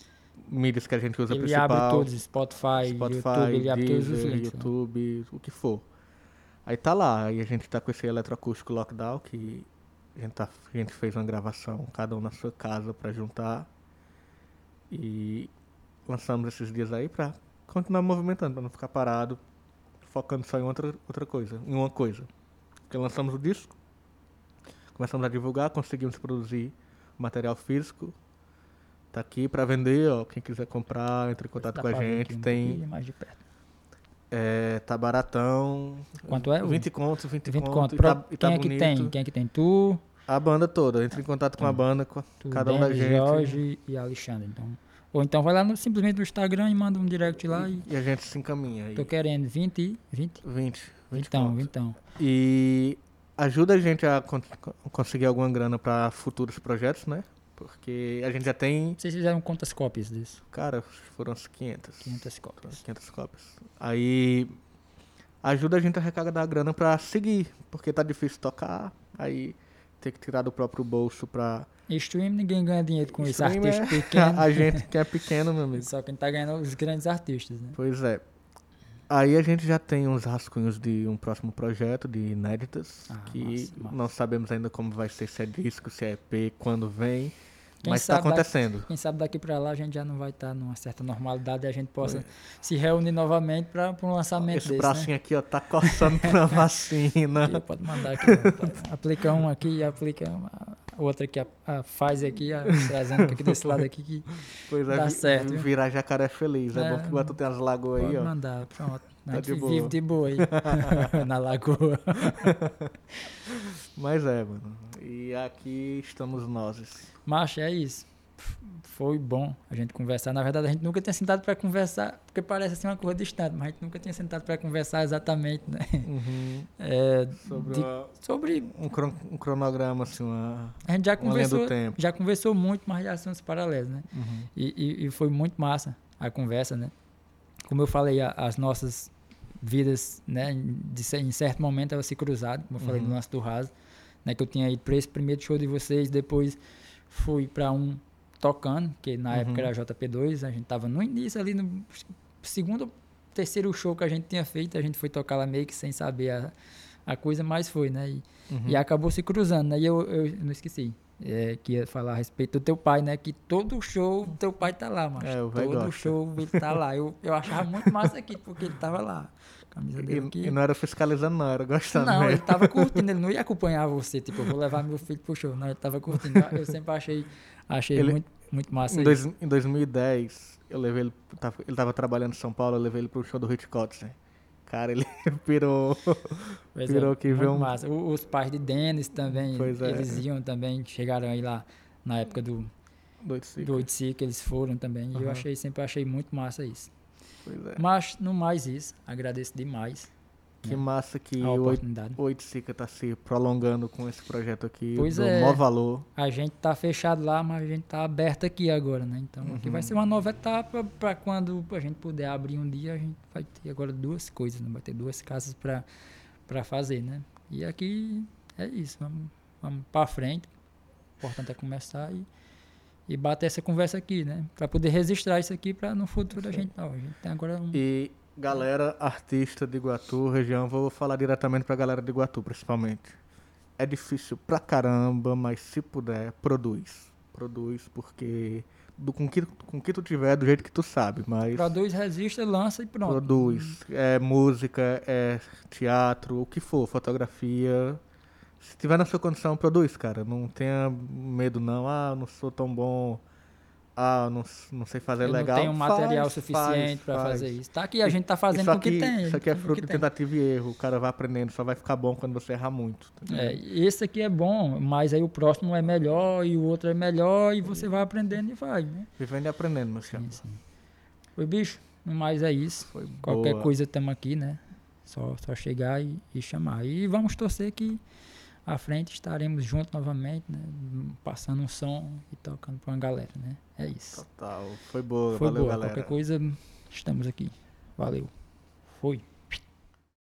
mídias que a gente usa Ele principal. abre todos, Spotify, Spotify, YouTube, ele abre todos os links. né? YouTube, o que for. Aí tá lá, aí a gente tá com esse eletroacústico lockdown que a gente, tá, a gente fez uma gravação, cada um na sua casa pra juntar. E lançamos esses dias aí pra continuar movimentando, pra não ficar parado, focando só em outra, outra coisa, em uma coisa. Porque lançamos o disco, começamos a divulgar, conseguimos produzir material físico. Tá aqui pra vender, ó. Quem quiser comprar, entre em contato Dá com a gente. Tem mais de perto. é, tá baratão. Quanto é? o 20 contos, 20, 20 conto. conto. E tá, e tá Quem é que bonito. tem? Quem é que tem? Tu, A banda toda. Entre em contato com a Hum. banda, com tu cada um da gente. Jorge e Alexandre. Então, ou então vai lá no, simplesmente no Instagram e manda um direct lá e E a gente se encaminha aí. tô querendo 20 e 20. 20. 20 Então, então. E ajuda a gente a con- conseguir alguma grana pra futuros projetos, né? Porque a gente já tem, Vocês fizeram quantas cópias disso? cara, foram umas 500. 500 cópias. 500 cópias. Aí ajuda a gente a arrecadar a grana pra seguir, porque tá difícil tocar, aí tem que tirar do próprio bolso pra... Stream, ninguém ganha dinheiro com isso. Artista é- pequeno. A gente que é pequeno, meu amigo. Só quem tá ganhando é os grandes artistas, né? Pois é. Aí a gente já tem uns rascunhos de um próximo projeto de inéditas, Ah, que massa, massa. não sabemos ainda como vai ser, se é disco, se é EP, quando vem, Quem mas está sabe daqui- acontecendo. Quem sabe daqui pra lá a gente já não vai estar numa certa normalidade e a gente possa se reunir novamente para um lançamento Esse desse, bracinho aqui, ó, tá coçando pra vacina. né? Aqui, pode mandar aqui. aplica um aqui, aplica uma, outra aqui, a, a faz aqui, a AstraZeneca aqui desse lado aqui que Pois é, Dá vi- certo, viu? virar jacaré feliz. É, É, bom que agora tu tem as lagoas aí, pode ó. mandar. Pronto. Tá de boa. vive de boa aí na lagoa. Mas é, mano. E aqui estamos nós. Macho, é isso. Foi bom a gente conversar. Na verdade, a gente nunca tinha sentado para conversar, porque parece assim uma coisa distante, mas a gente nunca tinha sentado para conversar exatamente, né? Uhum. É, Sobre de- uma- sobre. um, cron- um cronograma, assim, uma, A gente já conversou, tempo. já conversou muito, mas de assuntos paralelos, né? Uhum. E, e- e foi muito massa a conversa, né? Como eu falei, a- as nossas vidas, né, de, em certo momento elas se cruzaram, como eu falei Uhum. no lance do raso, né, que eu tinha ido para esse primeiro show de vocês, depois fui para um tocando, que na Uhum. época era JP2, a gente tava no início ali no segundo, terceiro show que a gente tinha feito, a gente foi tocar lá meio que sem saber a, a coisa, mas foi, né? E, Uhum. e acabou se cruzando, né? E eu, eu não esqueci. É, que ia falar a respeito do teu pai, né? Que todo show teu pai tá lá, mas É, todo gosta. show ele tá lá. Eu, eu achava muito massa aqui, porque ele tava lá. Camisa dele aqui. e não era fiscalizando, não, era gostando Não, ele mesmo. tava curtindo, ele não ia acompanhar você, tipo, eu vou levar meu filho pro show. Não, ele tava curtindo. Eu sempre achei, achei Ele- muito, muito massa Em, dois, em 2010, eu levei ele. Ele tava trabalhando em São Paulo, eu levei ele pro show do Rich Kotzen. Cara, ele pirou. Pois virou que muito vê um- massa. Os pais de Denis também, Pois é. eles iam também, chegaram aí lá na época do, do 8 que eles foram também. E eu achei, sempre achei muito massa isso. Pois é. Mas, no mais isso, agradeço demais Que massa que a o oportunidade. o Oiticica tá se prolongando com esse projeto aqui. Pois do é. maior valor. A gente tá fechado lá, mas a gente tá aberto aqui agora, né? Então, aqui Uhum. vai ser uma nova etapa para quando a gente puder abrir um dia, a gente vai ter agora duas coisas, né? Vai ter duas casas para fazer, né? E aqui é isso, vamos, vamos para frente. O importante é começar e, e bater essa conversa aqui, né? Para poder registrar isso aqui para no futuro a gente, ó, a gente tem agora um E galera artista de Iguatu, região, vou falar diretamente pra galera de Iguatu, principalmente. É difícil pra caramba, mas se puder, produz. Produz, porque do, com, que, com que tu tiver, do jeito que tu sabe, mas produz, resiste, lança e pronto. produz. É música, é teatro, o que for, fotografia. Se tiver na sua condição, produz, cara. Não tenha medo, não. Ah, eu não sou tão bom. Ah, não, não sei fazer Eu legal. não tenho material Faz, suficiente para faz. fazer isso. Tá aqui, a gente tá fazendo isso o que tem. Isso aqui é fruto de tem. tentativa e erro. O cara vai aprendendo, só vai ficar bom quando você errar muito. tá É, esse aqui é bom, mas aí o próximo é melhor e o outro é melhor e você vai aprendendo e vai, né? Vivendo e aprendendo, meu chapa. Sim, sim. Oi, bicho, no mais é isso. Foi Qualquer boa. coisa estamos aqui, né? Só, só chegar e, e chamar. E vamos torcer que à frente estaremos juntos novamente, né? Passando um som e tocando pra uma galera, né? É isso. Total. Foi boa, Foi valeu, boa. galera. Qualquer coisa, estamos aqui. Valeu. Foi.